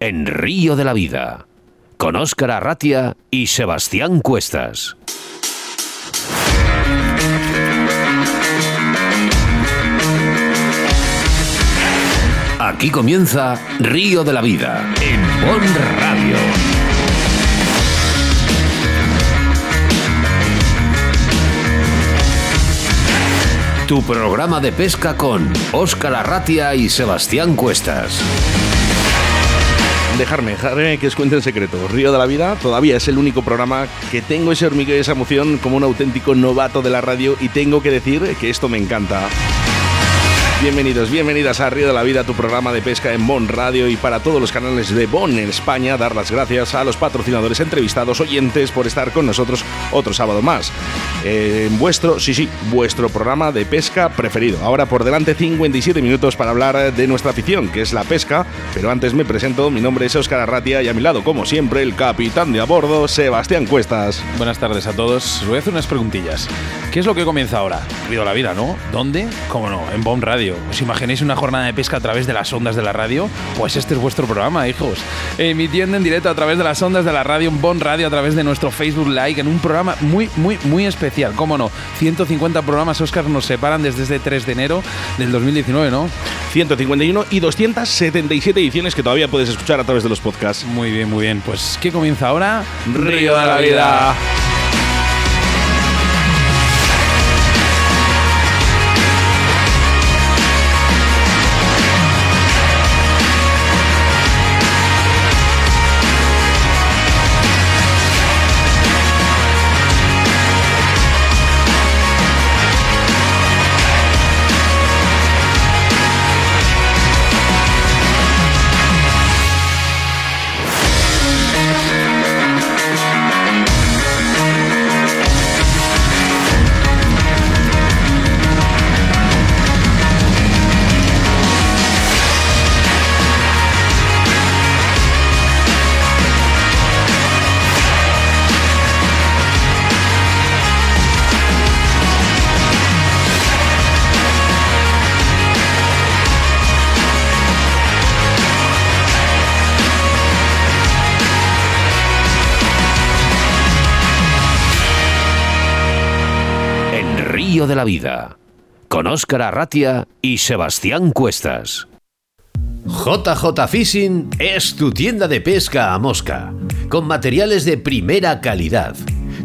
en Río de la Vida, con Óscar Arratia y Sebastián Cuestas. Aquí comienza Río de la Vida en Bon Radio. Tu programa de pesca con Óscar Arratia y Sebastián Cuestas. Dejarme, dejarme que os cuente en secreto. Río de la Vida todavía es el único programa que tengo ese hormigueo y esa emoción como un auténtico novato de la radio y tengo que decir que esto me encanta. Bienvenidos, bienvenidas a Río de la Vida, tu programa de pesca en Bon Radio y para todos los canales de Bon en España, dar las gracias a los patrocinadores, entrevistados, oyentes por estar con nosotros otro sábado más. En vuestro, sí, sí, vuestro programa de pesca preferido. Ahora por delante 57 minutos para hablar de nuestra afición, que es la pesca, pero antes me presento, mi nombre es Óscar Arratia y a mi lado, como siempre, el capitán de a bordo, Sebastián Cuestas. Buenas tardes a todos. Os voy a hacer unas preguntillas. ¿Qué es lo que comienza ahora? De la Vida, ¿no? ¿Dónde? ¿Cómo no? En Bon Radio. ¿Os imagináis una jornada de pesca a través de las ondas de la radio? Pues este es vuestro programa, hijos. Emitiendo en directo a través de las ondas de la radio, en Bon Radio, a través de nuestro Facebook Like, en un programa muy, muy, muy especial. ¿Cómo no? 150 programas, Oscar, nos separan desde este 3 de enero del 2019, ¿no? 151 y 277 ediciones que todavía puedes escuchar a través de los podcasts. Muy bien, muy bien. Pues, ¿qué comienza ahora? Río de la Vida. La Vida, con Óscar Arratia y Sebastián Cuestas. JJ Fishing es tu tienda de pesca a mosca, con materiales de primera calidad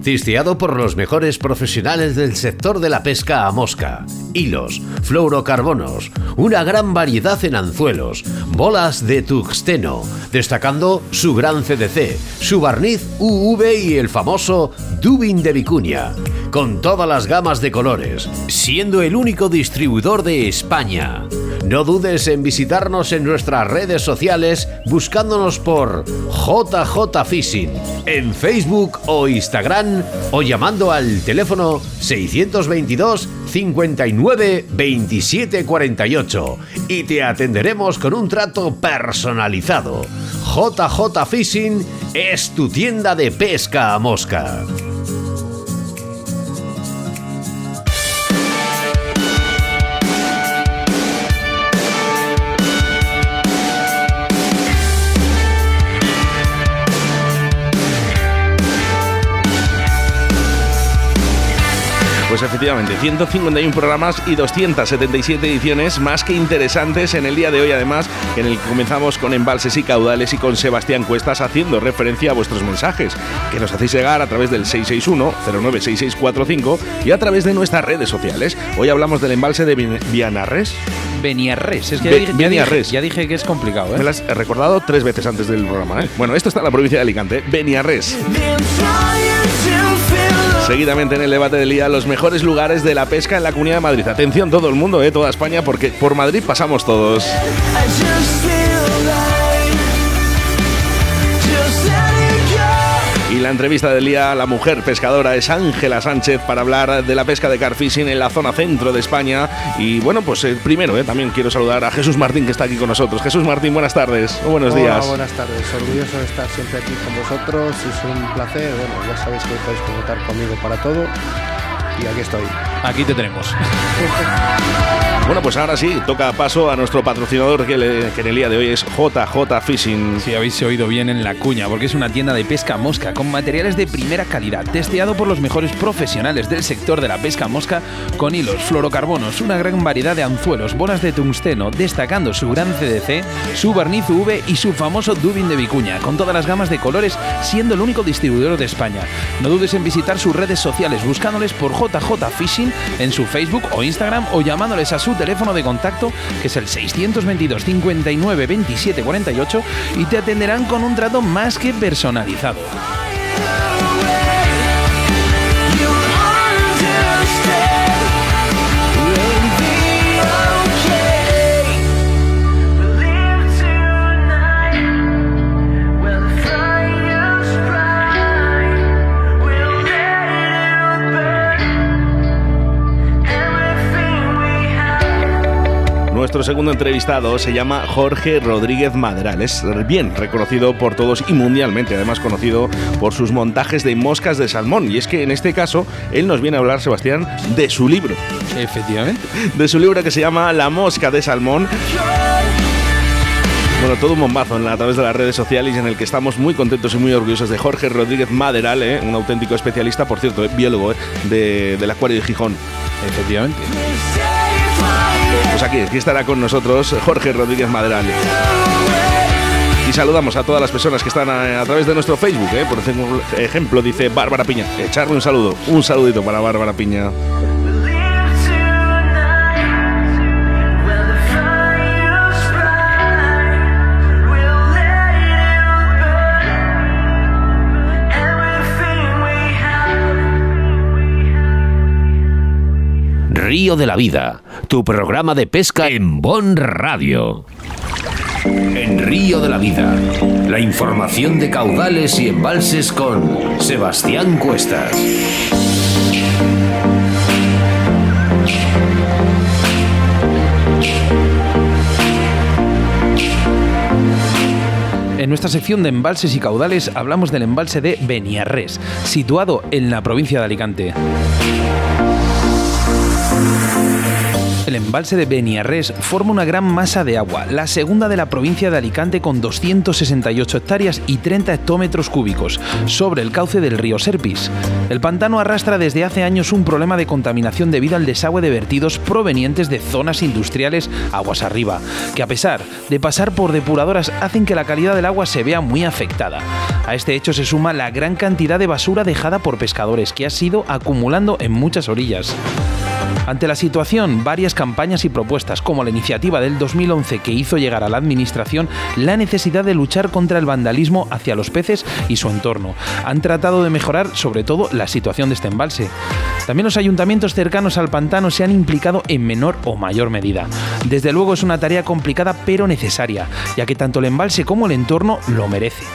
cisteado por los mejores profesionales del sector de la pesca a mosca, hilos, fluorocarbonos, una gran variedad en anzuelos, bolas de tuxteno, destacando su gran CDC, su barniz UV y el famoso Dubin de Vicuña, con todas las gamas de colores, siendo el único distribuidor de España. No dudes en visitarnos en nuestras redes sociales buscándonos por JJ Fishing en Facebook o Instagram o llamando al teléfono 622 59 27 48 y te atenderemos con un trato personalizado. JJ Fishing es tu tienda de pesca a mosca. Pues efectivamente, 151 programas y 277 ediciones más que interesantes en el día de hoy, además, en el que comenzamos con embalses y caudales y con Sebastián Cuestas haciendo referencia a vuestros mensajes, que nos hacéis llegar a través del 661-096645 y a través de nuestras redes sociales. Hoy hablamos del embalse de Vianarres. Beniarres, es que Be- ya, dije, ya, Beniarres. dije, ya dije que es complicado, ¿eh? Me las he recordado tres veces antes del programa. ¿eh? Bueno, esto está en la provincia de Alicante, Beniarres. Seguidamente en el debate del día, los mejores lugares de la pesca en la Comunidad de Madrid. Atención todo el mundo, ¿eh? toda España, porque por Madrid pasamos todos. La entrevista del día, la mujer pescadora es Ángela Sánchez para hablar de la pesca de carfishing en la zona centro de España. Y bueno, pues eh, primero eh, también quiero saludar a Jesús Martín que está aquí con nosotros. Jesús Martín, buenas tardes o buenos Hola, días. buenas tardes. Orgulloso de estar siempre aquí con vosotros. Es un placer. Bueno, ya sabéis que podéis contar conmigo para todo. Y aquí estoy. Aquí te tenemos. Bueno, pues ahora sí, toca paso a nuestro patrocinador que, en el día de hoy es JJ Fishing. Si habéis oído bien en la cuña, porque es una tienda de pesca mosca con materiales de primera calidad, testeado por los mejores profesionales del sector de la pesca mosca, con hilos, fluorocarbonos, una gran variedad de anzuelos, bolas de tungsteno, destacando su gran CDC, su barniz UV y su famoso dubin de vicuña, con todas las gamas de colores, siendo el único distribuidor de España. No dudes en visitar sus redes sociales buscándoles por JJ Fishing en su Facebook o Instagram o llamándoles a su teléfono de contacto, que es el 622 59 27 48, y te atenderán con un trato más que personalizado. Nuestro segundo entrevistado se llama Jorge Rodríguez Maderal. Es bien reconocido por todos y mundialmente, además conocido por sus montajes de moscas de salmón. Y es que en este caso, él nos viene a hablar, Sebastián, de su libro. Efectivamente. De su libro que se llama La mosca de salmón. Bueno, todo un bombazo a través de las redes sociales en el que estamos muy contentos y muy orgullosos de Jorge Rodríguez Maderal, ¿eh? un auténtico especialista, por cierto, eh, biólogo ¿eh? del Acuario de Gijón. Efectivamente. Pues aquí, aquí estará con nosotros Jorge Rodríguez Maderal. Y saludamos a todas las personas que están a, través de nuestro Facebook. ¿eh? Por ejemplo, dice Bárbara Piña. Echarle un saludo, un saludito para Bárbara Piña. Río de la Vida, tu programa de pesca en Bon Radio. En Río de la Vida, la información de caudales y embalses con Sebastián Cuestas. En nuestra sección de embalses y caudales hablamos del embalse de Beniarrés, situado en la provincia de Alicante. El embalse de Beniarrés forma una gran masa de agua, la segunda de la provincia de Alicante con 268 hectáreas y 30 hectómetros cúbicos, sobre el cauce del río Serpis. El pantano arrastra desde hace años un problema de contaminación debido al desagüe de vertidos provenientes de zonas industriales aguas arriba, que a pesar de pasar por depuradoras hacen que la calidad del agua se vea muy afectada. A este hecho se suma la gran cantidad de basura dejada por pescadores que ha sido acumulando en muchas orillas. Ante la situación, varias campañas y propuestas, como la iniciativa del 2011 que hizo llegar a la Administración la necesidad de luchar contra el vandalismo hacia los peces y su entorno, han tratado de mejorar sobre todo la situación de este embalse. También los ayuntamientos cercanos al pantano se han implicado en menor o mayor medida. Desde luego es una tarea complicada pero necesaria, ya que tanto el embalse como el entorno lo merece.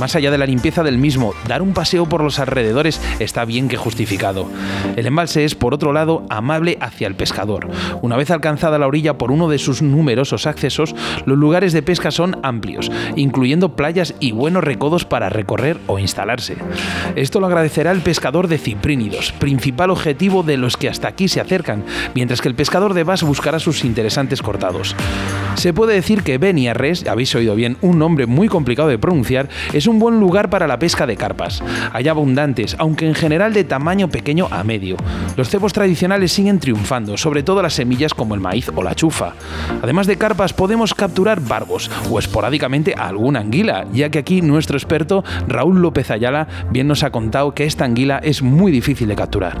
Más allá de la limpieza del mismo, dar un paseo por los alrededores está bien que justificado. El embalse es, por otro lado, amable hacia el pescador. Una vez alcanzada la orilla por uno de sus numerosos accesos, los lugares de pesca son amplios, incluyendo playas y buenos recodos para recorrer o instalarse. Esto lo agradecerá el pescador de ciprínidos, principal objetivo de los que hasta aquí se acercan, mientras que el pescador de bass buscará sus interesantes cortados. Se puede decir que Beniarres, habéis oído bien, un nombre muy complicado de pronunciar, es un buen lugar para la pesca de carpas. Hay abundantes, aunque en general de tamaño pequeño a medio. Los cebos tradicionales siguen triunfando, sobre todo las semillas como el maíz o la chufa. Además de carpas, podemos capturar barbos o esporádicamente alguna anguila, ya que aquí nuestro experto Raúl López Ayala bien nos ha contado que esta anguila es muy difícil de capturar.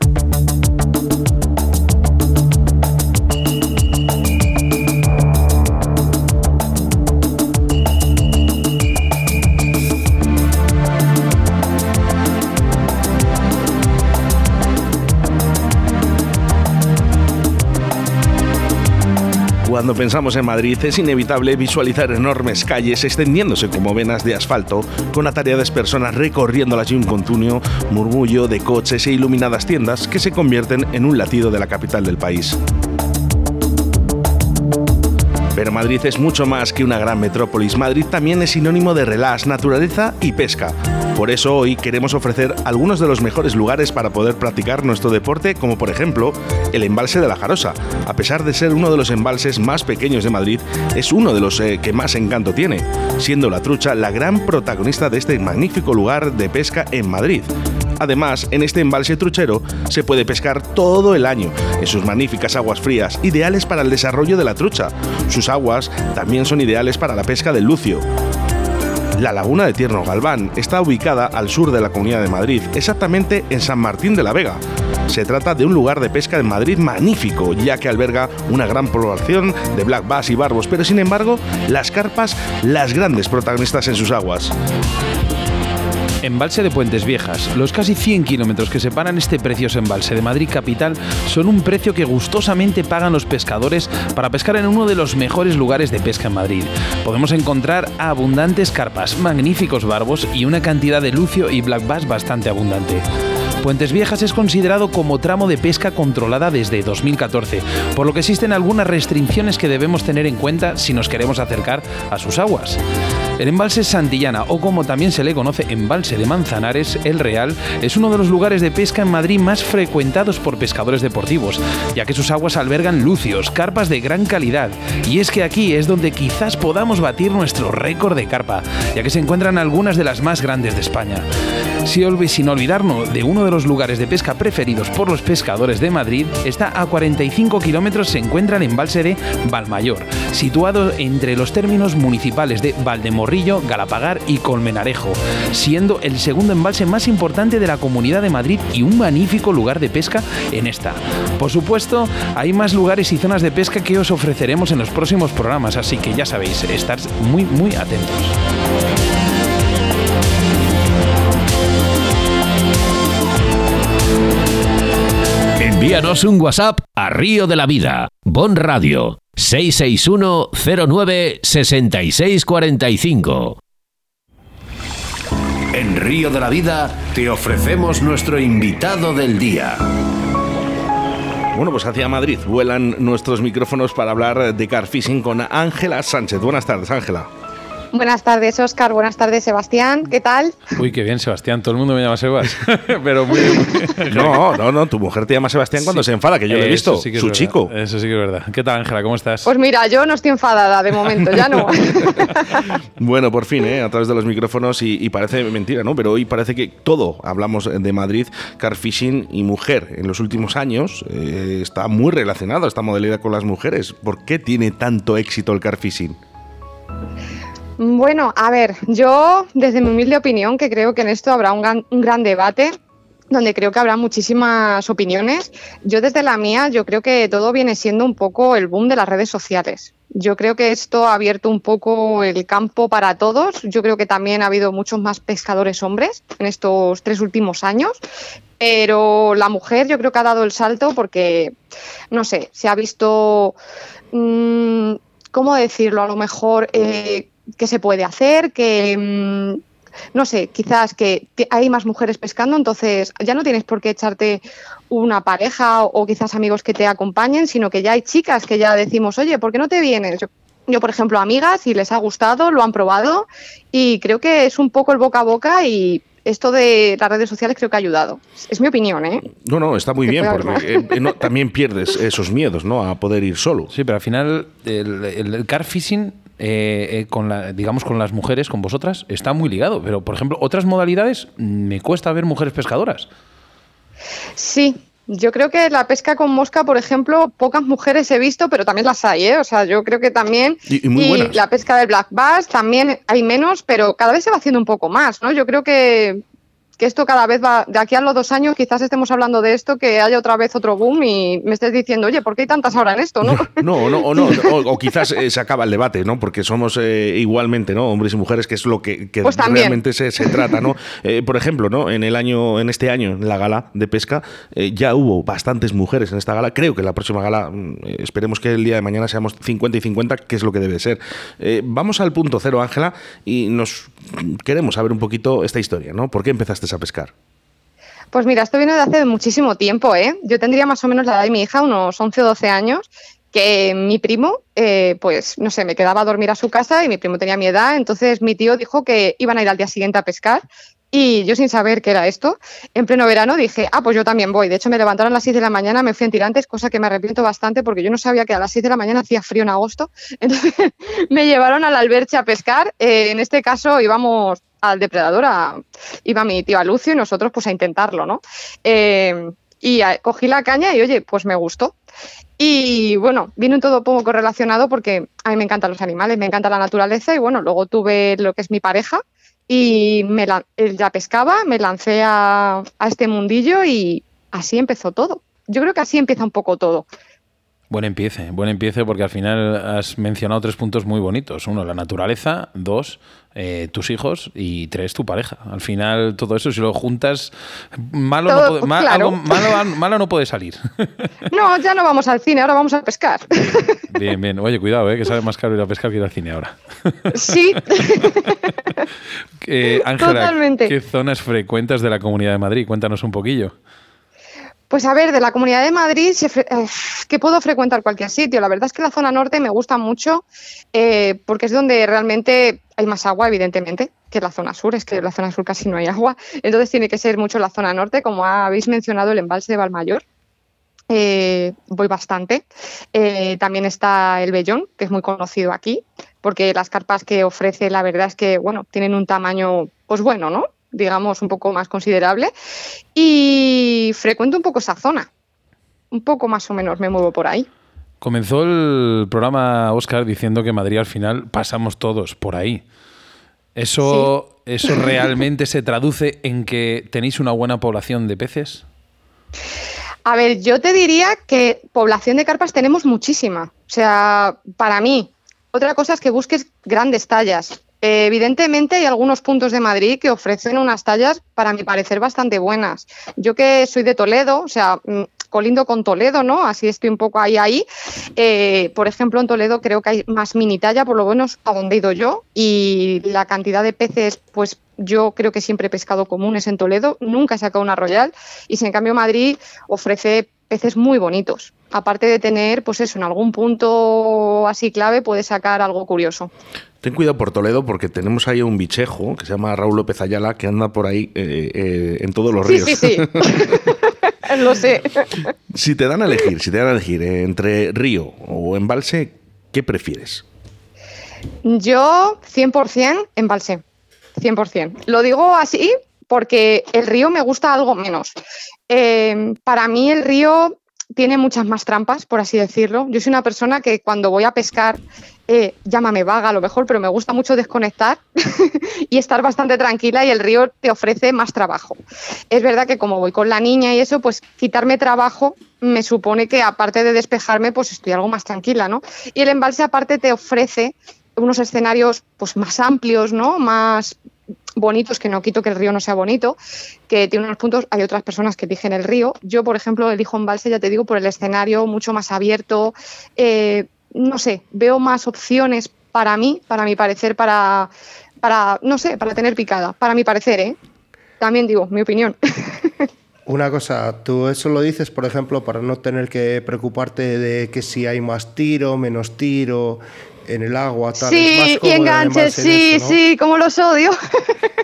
Cuando pensamos en Madrid es inevitable visualizar enormes calles extendiéndose como venas de asfalto, con atareadas personas recorriéndolas y un continuo murmullo de coches e iluminadas tiendas que se convierten en un latido de la capital del país. Pero Madrid es mucho más que una gran metrópolis. Madrid también es sinónimo de relax, naturaleza y pesca. Por eso hoy queremos ofrecer algunos de los mejores lugares para poder practicar nuestro deporte, como por ejemplo el embalse de la Jarosa. A pesar de ser uno de los embalses más pequeños de Madrid, es uno de los eh, que más encanto tiene, siendo la trucha la gran protagonista de este magnífico lugar de pesca en Madrid. Además, en este embalse truchero se puede pescar todo el año, en sus magníficas aguas frías, ideales para el desarrollo de la trucha. Sus aguas también son ideales para la pesca del lucio. La laguna de Tierno Galván está ubicada al sur de la Comunidad de Madrid, exactamente en San Martín de la Vega. Se trata de un lugar de pesca en Madrid magnífico, ya que alberga una gran población de black bass y barbos, pero sin embargo, las carpas, las grandes protagonistas en sus aguas. Embalse de Puentes Viejas. Los casi 100 kilómetros que separan este precioso embalse de Madrid capital son un precio que gustosamente pagan los pescadores para pescar en uno de los mejores lugares de pesca en Madrid. Podemos encontrar abundantes carpas, magníficos barbos y una cantidad de lucio y black bass bastante abundante. Puentes Viejas es considerado como tramo de pesca controlada desde 2014, por lo que existen algunas restricciones que debemos tener en cuenta si nos queremos acercar a sus aguas. El embalse Santillana, o como también se le conoce embalse de Manzanares, el Real, es uno de los lugares de pesca en Madrid más frecuentados por pescadores deportivos, ya que sus aguas albergan lucios, carpas de gran calidad, y es que aquí es donde quizás podamos batir nuestro récord de carpa, ya que se encuentran algunas de las más grandes de España. Sin olvidarnos de uno de los lugares de pesca preferidos por los pescadores de Madrid, está a 45 kilómetros se encuentra el embalse de Valmayor, situado entre los términos municipales de Valdemorrillo, Galapagar y Colmenarejo, siendo el segundo embalse más importante de la Comunidad de Madrid y un magnífico lugar de pesca en esta. Por supuesto, hay más lugares y zonas de pesca que os ofreceremos en los próximos programas, así que ya sabéis, estar muy muy atentos. Envíanos un WhatsApp a Río de la Vida, Bon Radio, 661 09 6645. En Río de la Vida te ofrecemos nuestro invitado del día. Bueno, pues hacia Madrid vuelan nuestros micrófonos para hablar de car fishing con Ángela Sánchez. Buenas tardes, Ángela. Buenas tardes, Oscar. Buenas tardes, Sebastián. ¿Qué tal? Uy, qué bien, Sebastián. Todo el mundo me llama Sebas. Pero muy bien. No, no, no. Tu mujer te llama Sebastián cuando se enfada, que yo lo he visto. sí que es Su verdad. chico. Eso sí que es verdad. ¿Qué tal, Ángela? ¿Cómo estás? Pues mira, yo no estoy enfadada de momento, ya no. Bueno, por fin, ¿eh? a través de los micrófonos y, y parece mentira, ¿no? Pero hoy parece que todo hablamos de Madrid, car fishing y mujer. En los últimos años eh, está muy relacionado esta modalidad con las mujeres. ¿Por qué tiene tanto éxito el car fishing? Bueno, a ver, yo desde mi humilde opinión, que creo que en esto habrá un gran, debate, donde creo que habrá muchísimas opiniones. Yo desde la mía, yo creo que todo viene siendo un poco el boom de las redes sociales. Yo creo que esto ha abierto un poco el campo para todos. Yo creo que también ha habido muchos más pescadores hombres en estos tres últimos años. Pero la mujer yo creo que ha dado el salto porque, no sé, se ha visto, mm, ¿cómo decirlo? A lo mejor eh, que se puede hacer, que mm, no sé, quizás que hay más mujeres pescando, entonces ya no tienes por qué echarte una pareja o, o quizás amigos que te acompañen, sino que ya hay chicas que ya decimos, oye, ¿por qué no te vienes? Yo, yo, por ejemplo, amigas, y les ha gustado, lo han probado y creo que es un poco el boca a boca y esto de las redes sociales creo que ha ayudado. Es mi opinión, ¿eh? No, no, está muy Que bien, porque eh, eh, no, también pierdes esos miedos, ¿no? A poder ir solo. Sí, pero al final el, el- el car fishing, eh, eh, con la, digamos con las mujeres, con vosotras, está muy ligado. Pero, por ejemplo, otras modalidades, me cuesta ver mujeres pescadoras. Sí, yo creo que la pesca con mosca, por ejemplo, pocas mujeres he visto, pero también las hay, ¿eh? O sea, yo creo que también. Y- y muy buenas. la pesca del black bass también hay menos, pero cada vez se va haciendo un poco más, ¿no? Yo creo que que esto cada vez va, de aquí a los dos años quizás estemos hablando de esto, que haya otra vez otro boom y me estés diciendo, oye, ¿por qué hay tantas ahora en esto? No, no, no, o, no, o, quizás eh, se acaba el debate, ¿no? Porque somos eh, igualmente, ¿no? Hombres y mujeres, que es lo que, pues realmente se, trata, ¿no? Eh, por ejemplo, ¿no? En el año, en este año, en la gala de pesca, ya hubo bastantes mujeres en esta gala. Creo que la próxima gala, mm, esperemos que el día de mañana seamos 50 y 50, que es lo que debe ser. vamos al punto cero, Ángela, y nos queremos saber un poquito esta historia, ¿no? ¿Por qué empezaste a pescar? Pues mira, esto viene de hace muchísimo tiempo, ¿eh? Yo tendría más o menos la edad de mi hija, unos 11 o 12 años, que mi primo, eh, pues no sé, me quedaba a dormir a su casa y mi primo tenía mi edad, entonces mi tío dijo que iban a ir al día siguiente a pescar y yo sin saber qué era esto, en pleno verano dije, ah, pues yo también voy. De hecho, me levantaron a las 6 de la mañana, me fui en tirantes, cosa que me arrepiento bastante porque yo no sabía que a las 6 de la mañana hacía frío en agosto. Entonces me llevaron al alberche a pescar. Eh, en este caso íbamos al depredador, iba mi tío a Lucio y nosotros pues a intentarlo, ¿no? Eh, y cogí la caña y oye, pues me gustó. Y bueno, vino todo poco correlacionado porque a mí me encantan los animales, me encanta la naturaleza y bueno, luego tuve lo que es mi pareja y me él ya pescaba, me lancé a, a este mundillo y así empezó todo. Yo creo que así empieza un poco todo. Buen empiece, buen empiece porque al final has mencionado tres puntos muy bonitos. Uno, la naturaleza. Dos, eh, tus hijos. Y tres, tu pareja. Al final todo eso, si lo juntas, malo, no, puede, malo, no puede salir. No, ya no vamos al cine, ahora vamos a pescar. Bien, bien. Oye, cuidado, eh, que sale más caro ir a pescar que ir al cine ahora. Sí. eh, Ángela, ¿qué zonas frecuentas de la Comunidad de Madrid? Cuéntanos un poquillo. Pues a ver, de la Comunidad de Madrid, eh, que puedo frecuentar cualquier sitio. La verdad es que la zona norte me gusta mucho eh, porque es donde realmente hay más agua, evidentemente, que la zona sur. Es que en la zona sur casi no hay agua. Entonces tiene que ser mucho la zona norte, como habéis mencionado, el embalse de Valmayor. Eh, voy bastante. también está el Bellón, que es muy conocido aquí, porque las carpas que ofrece, la verdad es que, bueno, tienen un tamaño, pues bueno, ¿no? Digamos, un poco más considerable. Y frecuento un poco esa zona. Un poco más o menos me muevo por ahí. Comenzó el programa Oscar diciendo que Madrid al final pasamos todos por ahí. ¿Eso, ¿Eso realmente se traduce en que tenéis una buena población de peces? A ver, yo te diría que población de carpas tenemos muchísima. O sea, para mí, otra cosa es que busques grandes tallas. Eh, evidentemente hay algunos puntos de Madrid que ofrecen unas tallas, para mi parecer, bastante buenas. Yo que soy de Toledo, o sea, mm, colindo con Toledo, ¿no? Así estoy un poco ahí, ahí. Eh, por ejemplo, en Toledo creo que hay más mini talla, por lo menos a donde he ido yo, y la cantidad de peces, pues yo creo que siempre he pescado comunes en Toledo, nunca he sacado una royal, y si en cambio Madrid ofrece peces muy bonitos. Aparte de tener, pues eso, en algún punto así clave puede sacar algo curioso. Ten cuidado por Toledo porque tenemos ahí un bichejo que se llama Raúl López Ayala que anda por ahí eh, eh, en todos los ríos. Sí, sí, sí. Lo sé. Si te dan a elegir, si te dan a elegir eh, entre río o embalse, ¿qué prefieres? Yo 100% embalse. 100%. Lo digo así porque el río me gusta algo menos. para mí el río tiene muchas más trampas, por así decirlo. Yo soy una persona que cuando voy a pescar eh, llámame vaga a lo mejor, pero me gusta mucho desconectar y estar bastante tranquila y el río te ofrece más trabajo. Es verdad que como voy con la niña y eso, pues quitarme trabajo me supone que aparte de despejarme, pues estoy algo más tranquila, ¿no? Y el embalse aparte te ofrece unos escenarios pues más amplios, ¿no? Más bonitos, que no quito que el río no sea bonito, que tiene unos puntos, hay otras personas que eligen el río. Yo, por ejemplo, elijo embalse, ya te digo, por el escenario mucho más abierto, eh, no sé, veo más opciones para mí, para mi parecer, para, para, no sé, para tener picada, para mi parecer, ¿eh? También digo, mi opinión. Una cosa, tú eso lo dices, por ejemplo, para no tener que preocuparte de que si hay más tiro, menos tiro en el agua, tal. Sí, y enganches, sí, sí, como los odio.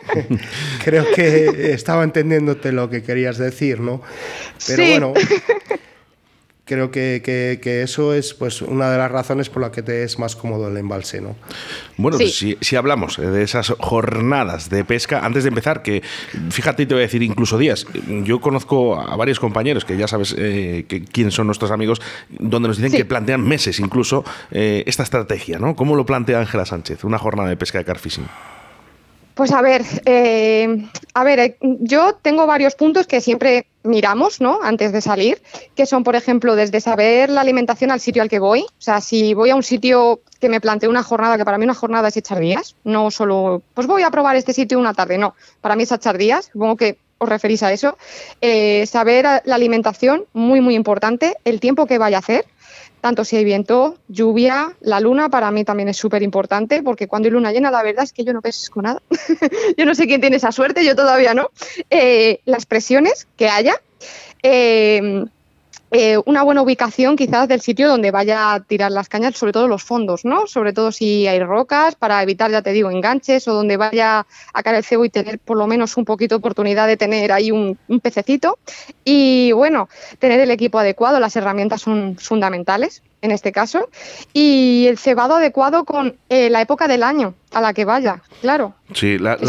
Creo que estaba entendiéndote lo que querías decir, ¿no? Pero bueno, creo que, eso es pues una de las razones por la que te es más cómodo el embalse, ¿no? Bueno, si, hablamos de esas jornadas de pesca, antes de empezar, que fíjate, te voy a decir incluso días, yo conozco a varios compañeros, que ya sabes eh, quiénes son nuestros amigos, donde nos dicen que plantean meses incluso eh, esta estrategia, ¿no? ¿Cómo lo plantea Ángela Sánchez, una jornada de pesca de carfishing? Pues a ver, eh, a ver, eh, yo tengo varios puntos que siempre miramos, ¿no? Antes de salir, que son, por ejemplo, desde saber la alimentación al sitio al que voy. O sea, si voy a un sitio que me planteo una jornada, que para mí una jornada es echar días, no solo, pues voy a probar este sitio una tarde, no. Para mí es echar días, supongo que os referís a eso. Eh, saber la alimentación, muy, muy importante, el tiempo que vaya a hacer tanto si hay viento, lluvia, la luna para mí también es súper importante porque cuando hay luna llena la verdad es que yo no pesco nada. yo no sé quién tiene esa suerte, yo todavía no. Eh, las presiones que haya. Eh, eh, una buena ubicación quizás del sitio donde vaya a tirar las cañas, sobre todo los fondos, ¿no? Sobre todo si hay rocas, para evitar, ya te digo, enganches o donde vaya a caer el cebo y tener por lo menos un poquito de oportunidad de tener ahí un, un pececito. Y bueno, tener el equipo adecuado, las herramientas son fundamentales en este caso, y el cebado adecuado con eh, la época del año a la que vaya, claro. Sí, las,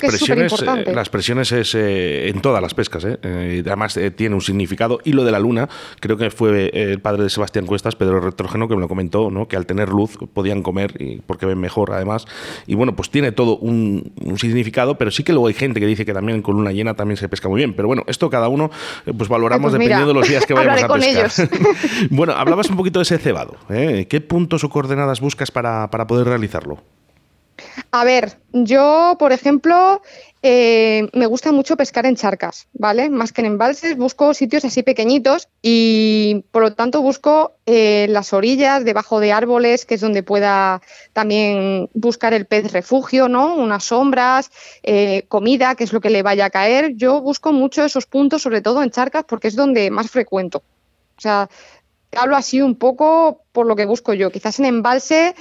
presiones, eh, las presiones es eh, en todas las pescas, además tiene un significado. Y lo de la luna, creo que fue el padre de Sebastián Cuestas, Pedro Retrógeno, que me lo comentó, ¿no? que al tener luz podían comer y porque ven mejor además. Y bueno, pues tiene todo un, significado, pero sí que luego hay gente que dice que también con luna llena también se pesca muy bien. Pero bueno, esto cada uno pues valoramos pues dependiendo de los días que vayamos a pescar. bueno, hablabas un poquito de ese cebado. ¿eh? ¿Qué puntos o coordenadas buscas para, poder realizarlo? A ver, yo, por ejemplo, eh, me gusta mucho pescar en charcas, ¿vale? Más que en embalses, busco sitios así pequeñitos y por lo tanto busco eh, las orillas, debajo de árboles, que es donde pueda también buscar el pez refugio, ¿no? Unas sombras, comida, que es lo que le vaya a caer. Yo busco mucho esos puntos, sobre todo en charcas, porque es donde más frecuento. O sea, hablo así un poco por lo que busco yo. Quizás en embalse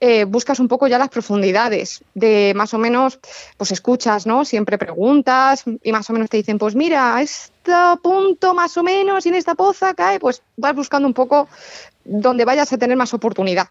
eh, buscas un poco ya las profundidades de más o menos, pues escuchas, ¿no? Siempre preguntas y más o menos te dicen, pues mira, a este punto más o menos y en esta poza cae, pues vas buscando un poco donde vayas a tener más oportunidad.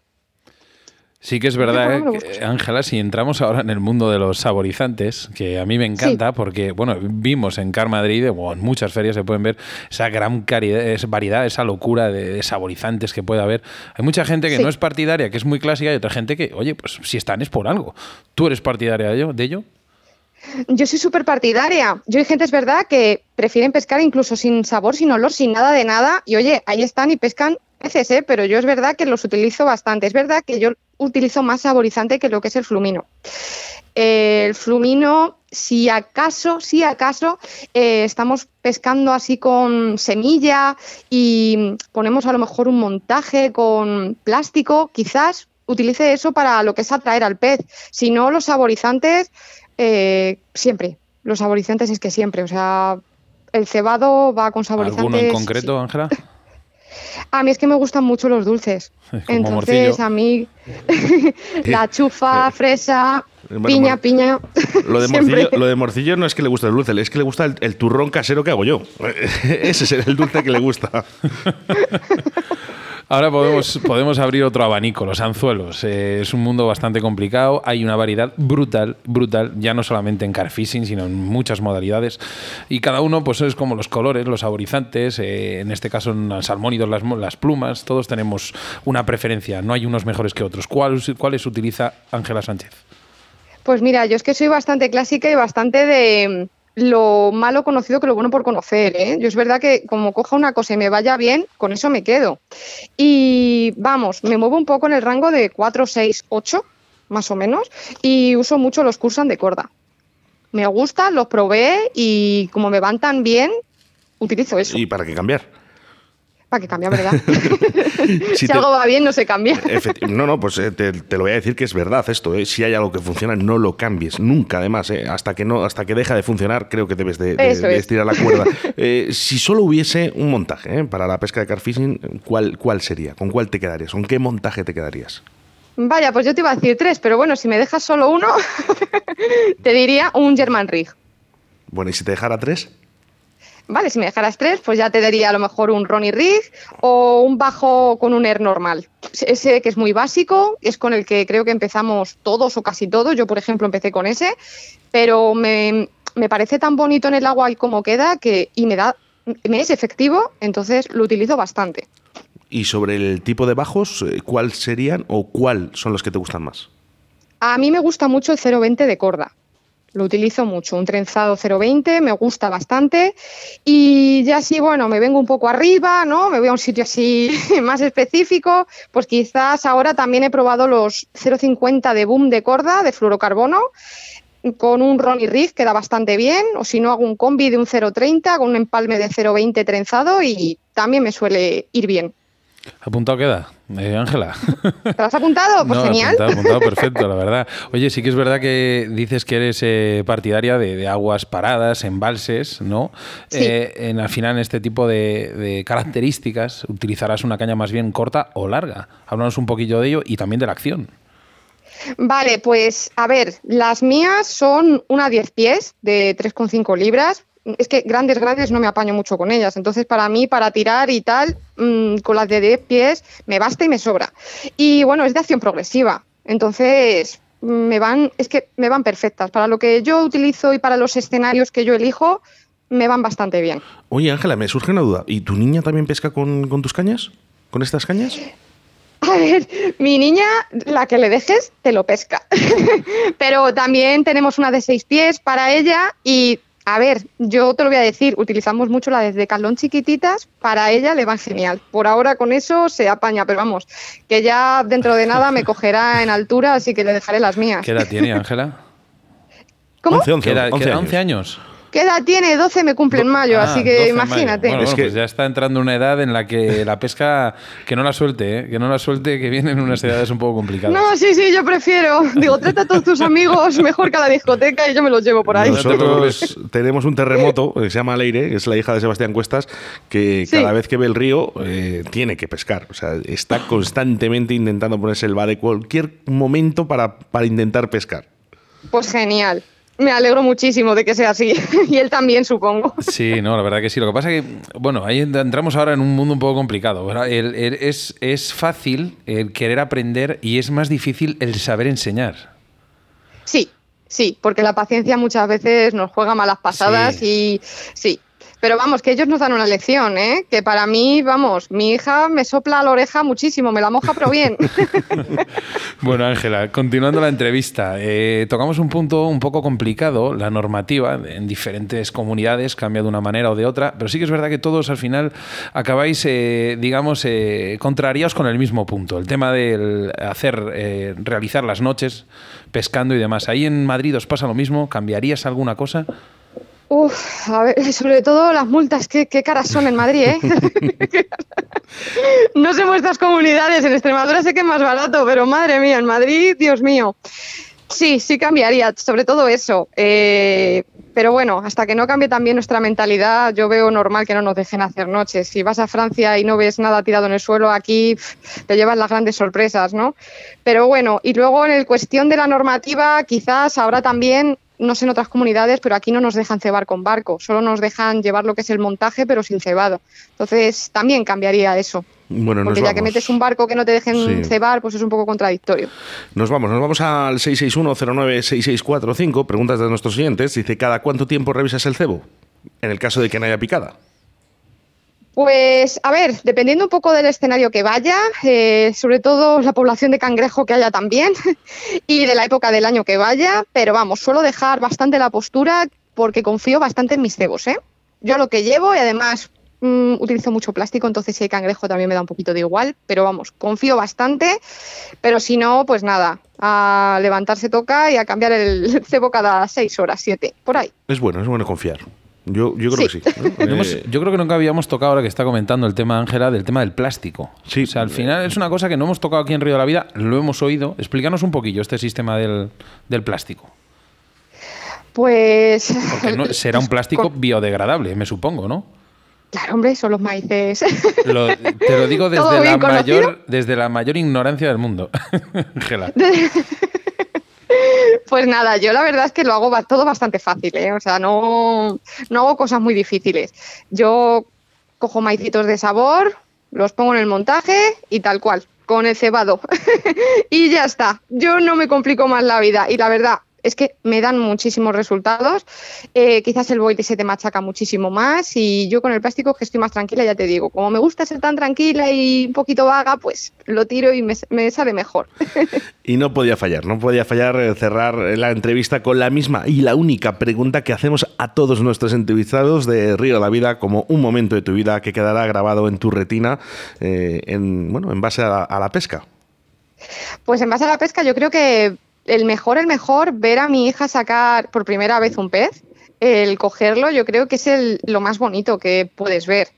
Sí que es verdad, eh, Ángela, si entramos ahora en el mundo de los saborizantes, que a mí me encanta porque, bueno, vimos en Car Madrid, o en muchas ferias se pueden ver esa gran variedad, esa locura de, saborizantes que puede haber. Hay mucha gente que no es partidaria, que es muy clásica, y otra gente que, oye, pues si están es por algo. ¿Tú eres partidaria de ello? De ello? Yo soy súper partidaria. Yo hay gente, es verdad, que prefieren pescar incluso sin sabor, sin olor, sin nada de nada. Y oye, ahí están y pescan veces, ¿eh? pero yo es verdad que los utilizo bastante. Es verdad que yo utilizo más saborizante que lo que es el flumino. el flumino, si acaso, si acaso, eh, estamos pescando así con semilla y ponemos a lo mejor un montaje con plástico, quizás utilice eso para lo que es atraer al pez. Si no, los saborizantes, eh, siempre. Los saborizantes es que siempre. O sea, el cebado va con saborizantes. ¿Alguno en concreto, Ángela? A mí es que me gustan mucho los dulces. Entonces, a mí la chufa, fresa, piña, piña. Lo de, morcillo, no es que le guste el dulce, es que le gusta el turrón casero que hago yo. Ese es el dulce que le gusta. Ahora podemos, podemos abrir otro abanico, los anzuelos. Eh, es un mundo bastante complicado, hay una variedad brutal, brutal, ya no solamente en carfishing, sino en muchas modalidades. Y cada uno pues es como los colores, los saborizantes, eh, en este caso en salmónidos, las, las plumas, todos tenemos una preferencia, no hay unos mejores que otros. ¿Cuáles, cuáles utiliza Ángela Sánchez? Pues mira, yo es que soy bastante clásica y bastante de lo malo conocido que lo bueno por conocer. ¿eh? Yo es verdad que como coja una cosa y me vaya bien, con eso me quedo. Y vamos, me muevo un poco en el rango de 4, 6, 8, más o menos, y uso mucho los cursan de corda. Me gustan, los probé y como me van tan bien, utilizo eso. ¿Y para qué cambiar? ¿Para qué cambia, verdad? si, algo va bien, no se cambia. no, no, pues eh, te, lo voy a decir que es verdad esto. Eh. Si hay algo que funciona, no lo cambies. Nunca, además. Eh. Hasta, que no, hasta que deja de funcionar, creo que debes de, estirar la cuerda. si solo hubiese un montaje para la pesca de carfishing, ¿cuál, ¿cuál sería? ¿Con cuál te quedarías? ¿Con qué montaje te quedarías? Vaya, pues yo te iba a decir tres, pero bueno, si me dejas solo uno, te diría un German Rig. Bueno, ¿y si te dejara tres? Vale, si me dejaras tres, pues ya te daría a lo mejor un Ronnie Rig o un bajo con un Air normal. Ese que es muy básico, es con el que creo que empezamos todos o casi todos. Yo, por ejemplo, empecé con ese, pero me, parece tan bonito en el agua y como queda que y me da me es efectivo, entonces lo utilizo bastante. Y sobre el tipo de bajos, eh, ¿cuál serían o cuál son los que te gustan más? A mí me gusta mucho el 020 de corda. Lo utilizo mucho, un trenzado 020, me gusta bastante. Y ya si, bueno, me vengo un poco arriba, ¿no? Me voy a un sitio así más específico, pues quizás ahora también he probado los 050 de boom de corda de fluorocarbono con un Ronnie Rig queda bastante bien, o si no hago un combi de un 0.30 con un empalme de 0.20 trenzado y también me suele ir bien. ¿Apuntado queda, eh, Ángela? ¿Te has apuntado? Pues genial. Apuntado, apuntado, perfecto, la verdad. Oye, sí que es verdad que dices que eres eh, partidaria de, aguas paradas, embalses, ¿no? Eh, en, al final, en este tipo de, de, características, utilizarás una caña más bien corta o larga. Háblanos un poquillo de ello y también de la acción. Vale, pues a ver, las mías son una 10 pies de 3,5 libras. Es que grandes, grandes no me apaño mucho con ellas. Entonces, para mí, para tirar y tal, mm, con las de 10 pies me basta y me sobra. Y bueno, es de acción progresiva. Entonces, me van, es que me van perfectas. Para lo que yo utilizo y para los escenarios que yo elijo, me van bastante bien. Oye, Ángela, me surge una duda. ¿Y tu niña también pesca con, con tus cañas? ¿Con estas cañas? A ver, mi niña, la que le dejes, te lo pesca. Pero también tenemos una de seis pies para ella y, a ver, yo te lo voy a decir, utilizamos mucho la de calón chiquititas, para ella le van genial. Por ahora con eso se apaña, pero vamos, que ya dentro de nada me cogerá en altura, así que le dejaré las mías. ¿Qué edad tiene, Ángela? ¿Cómo? 11, 11, 11, 11 años. ¿Qué edad tiene? 12 me cumple en mayo, ah, así que imagínate. Bueno, es que... pues ya está entrando una edad en la que la pesca, que no la suelte, ¿eh? que no la suelte, que vienen unas edades un poco complicadas. No, sí, sí, yo prefiero. Digo, trata a todos tus amigos mejor que a la discoteca y yo me los llevo por ahí. Nosotros tenemos un terremoto que se llama Leire, que es la hija de Sebastián Cuestas, que cada vez que ve el río eh, tiene que pescar. O sea, está constantemente intentando ponerse el va de cualquier momento para, para intentar pescar. Pues genial me alegro muchísimo de que sea así. y él también, supongo. Sí, no, la verdad que sí. Lo que pasa es que, bueno, ahí entramos ahora en un mundo un poco complicado. es, es fácil el querer aprender y es más difícil el saber enseñar. Sí, sí, porque la paciencia muchas veces nos juega malas pasadas y sí, pero vamos, que ellos nos dan una lección, ¿eh? Que para mí, vamos, mi hija me sopla la oreja muchísimo, me la moja, pero bien. bueno, Ángela, continuando la entrevista, eh, tocamos un punto un poco complicado, la normativa en diferentes comunidades cambia de una manera o de otra, pero sí que es verdad que todos al final acabáis, eh, digamos, eh, con el mismo punto, el tema del hacer, realizar las noches pescando y demás. ¿Ahí en Madrid os pasa lo mismo? ¿Cambiarías alguna cosa? Uf, a ver, sobre todo las multas, qué, caras son en Madrid, ¿eh? no sé vuestras comunidades, en Extremadura sé que es más barato, pero madre mía, en Madrid, Dios mío. Sí, sí cambiaría, sobre todo eso. Eh, pero bueno, hasta que no cambie también nuestra mentalidad, yo veo normal que no nos dejen hacer noches. Si vas a Francia y no ves nada tirado en el suelo, aquí te llevas las grandes sorpresas, ¿no? Pero bueno, y luego en el cuestión de la normativa, quizás ahora también no sé en otras comunidades, pero aquí no nos dejan cebar con barco, solo nos dejan llevar lo que es el montaje, pero sin cebado. Entonces también cambiaría eso. Bueno, Porque ya que metes un barco que no te dejen cebar, pues es un poco contradictorio. Nos vamos, nos vamos al 661-096645, preguntas de nuestros siguientes. Dice, ¿cada cuánto tiempo revisas el cebo? En el caso de que no haya picada. Pues a ver, dependiendo un poco del escenario que vaya, eh, sobre todo la población de cangrejo que haya también y de la época del año que vaya, pero vamos, suelo dejar bastante la postura porque confío bastante en mis cebos. ¿eh? Yo lo que llevo y además mm, utilizo mucho plástico, entonces si hay cangrejo también me da un poquito de igual, pero vamos, confío bastante, pero si no, pues nada, a levantarse toca y a cambiar el cebo cada seis horas, siete, por ahí. Es bueno, es bueno confiar. Yo, yo creo que sí. Eh, yo creo que nunca habíamos tocado, ahora que está comentando el tema Ángela, del tema del plástico. Sí. O sea, al final es una cosa que no hemos tocado aquí en Río de la Vida, lo hemos oído. Explícanos un poquillo este sistema del, plástico. Pues. Porque será un plástico biodegradable, me supongo, ¿no? Claro, hombre, son los maíces. te lo digo desde la, mayor, desde la mayor ignorancia del mundo, Ángela. Pues nada, yo la verdad es que lo hago todo bastante fácil, ¿eh? o sea, no, no hago cosas muy difíciles. Yo cojo maicitos de sabor, los pongo en el montaje y tal cual, con el cebado. y ya está. Yo no me complico más la vida. Y la verdad, es que me dan muchísimos resultados. Eh, quizás el boite se te machaca muchísimo más y yo con el plástico que estoy más tranquila, ya te digo, como me gusta ser tan tranquila y un poquito vaga, pues lo tiro y me, me sale mejor. y no podía fallar, no podía fallar eh, cerrar la entrevista con la misma y la única pregunta que hacemos a todos nuestros entrevistados de Río de la Vida como un momento de tu vida que quedará grabado en tu retina eh, en, bueno, en base a la pesca. Pues en base a la pesca yo creo que el mejor, el mejor, ver a mi hija sacar por primera vez un pez, el cogerlo, yo creo que es el, lo más bonito que puedes ver.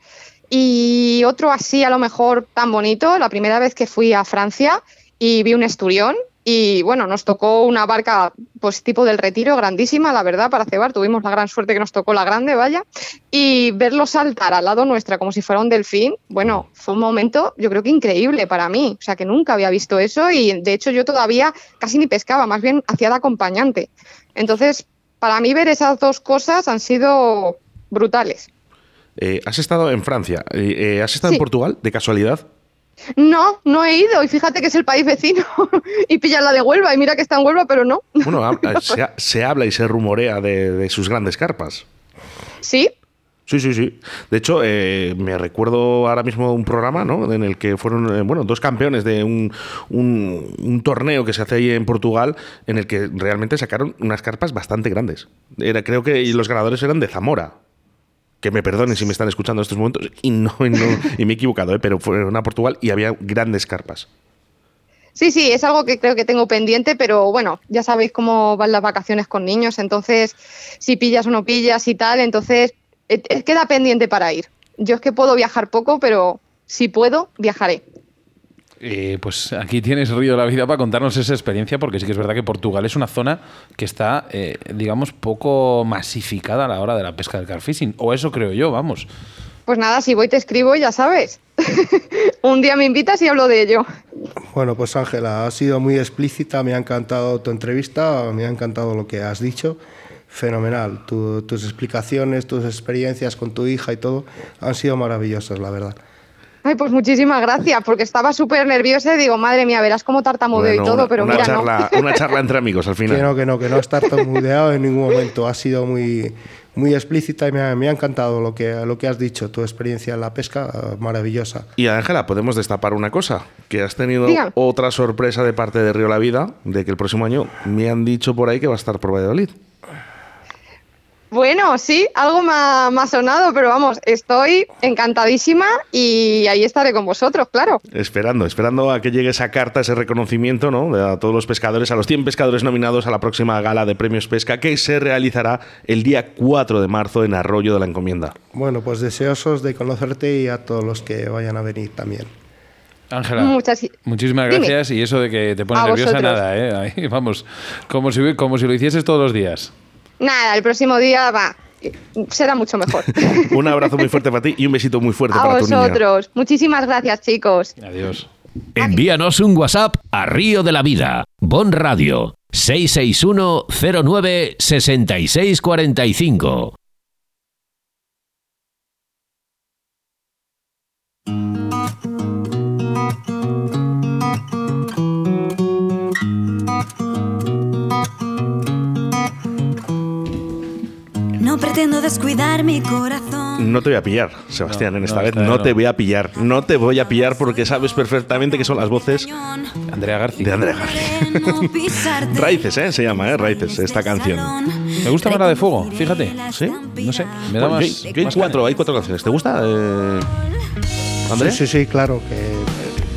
Y otro así, a lo mejor tan bonito, la primera vez que fui a Francia y vi un esturión, y bueno, nos tocó una barca, pues tipo del retiro, grandísima, la verdad, para cebar. Tuvimos la gran suerte que nos tocó la grande, vaya. Y verlo saltar al lado nuestra como si fuera un delfín, bueno, fue un momento, yo creo que increíble para mí. O sea, que nunca había visto eso y de hecho yo todavía casi ni pescaba, más bien hacía de acompañante. Entonces, para mí ver esas dos cosas han sido brutales. Eh, has estado en Francia, eh, eh, ¿has estado en Portugal de casualidad? No, no he ido y fíjate que es el país vecino y pilla la de Huelva y mira que está en Huelva, pero no. Bueno, se, habla y se rumorea de, sus grandes carpas. ¿Sí? Sí, sí, sí. De hecho, eh, me recuerdo ahora mismo un programa ¿no? en el que fueron eh, bueno, dos campeones de un, un, torneo que se hace ahí en Portugal en el que realmente sacaron unas carpas bastante grandes. Era, creo que los ganadores eran de Zamora que me perdonen si me están escuchando en estos momentos, y no, y me he equivocado, ¿eh? pero fueron a Portugal y había grandes carpas. Sí, sí, es algo que creo que tengo pendiente, pero bueno, ya sabéis cómo van las vacaciones con niños, entonces si pillas o no pillas y tal, entonces eh, eh, queda pendiente para ir. Yo es que puedo viajar poco, pero si puedo, viajaré. Eh, pues aquí tienes Río de la Vida para contarnos esa experiencia, porque sí que es verdad que Portugal es una zona que está, eh, digamos, poco masificada a la hora de la pesca del carfishing, o eso creo yo, vamos. Pues nada, si voy te escribo, ya sabes. Un día me invitas y hablo de ello. Bueno, pues Ángela, ha sido muy explícita, me ha encantado tu entrevista, me ha encantado lo que has dicho. Fenomenal, tus explicaciones, tus experiencias con tu hija y todo han sido maravillosas, la verdad. Ay, pues muchísimas gracias, porque estaba súper nerviosa y digo, madre mía, verás cómo tartamudeo y todo, pero una mira, charla, Una charla entre amigos al final. Que no, que no, que no has tartamudeado en ningún momento. Ha sido muy, muy explícita y me ha, encantado lo que, lo que has dicho, tu experiencia en la pesca, maravillosa. Y Ángela, podemos destapar una cosa, que has tenido otra sorpresa de parte de Río La Vida, de que el próximo año me han dicho por ahí que va a estar por Valladolid. Bueno, sí, algo me ha, sonado, pero vamos, estoy encantadísima y ahí estaré con vosotros, claro. Esperando, esperando a que llegue esa carta, ese reconocimiento, ¿no? A todos los pescadores, a los 100 pescadores nominados a la próxima gala de premios pesca que se realizará el día 4 de marzo en Arroyo de la Encomienda. Bueno, pues deseosos de conocerte y a todos los que vayan a venir también. Ángela, muchísimas gracias y eso de que te pones nerviosa, nada, ¿eh? vamos, como si, como si lo hicieses todos los días. Nada, el próximo día va. Será mucho mejor. un abrazo muy fuerte para ti y un besito muy fuerte para tu niña. A vosotros. Muchísimas gracias, chicos. Adiós. Envíanos un WhatsApp a Río de la Vida, Bon Radio, 661 09 6645. Pretendo descuidar mi corazón. No te voy a pillar, Sebastián, en esta vez. No, te voy a pillar. No te voy a pillar porque sabes perfectamente que son las voces Andrea García. de Andrea García. Raíces, ¿eh? Se llama, ¿eh? Raíces, esta canción. Me gusta la de fuego, fíjate. ¿Sí? No sé, me da más. hay, cuatro, hay cuatro canciones. ¿Te gusta, eh, Andrea? Sí, sí, sí, claro. Que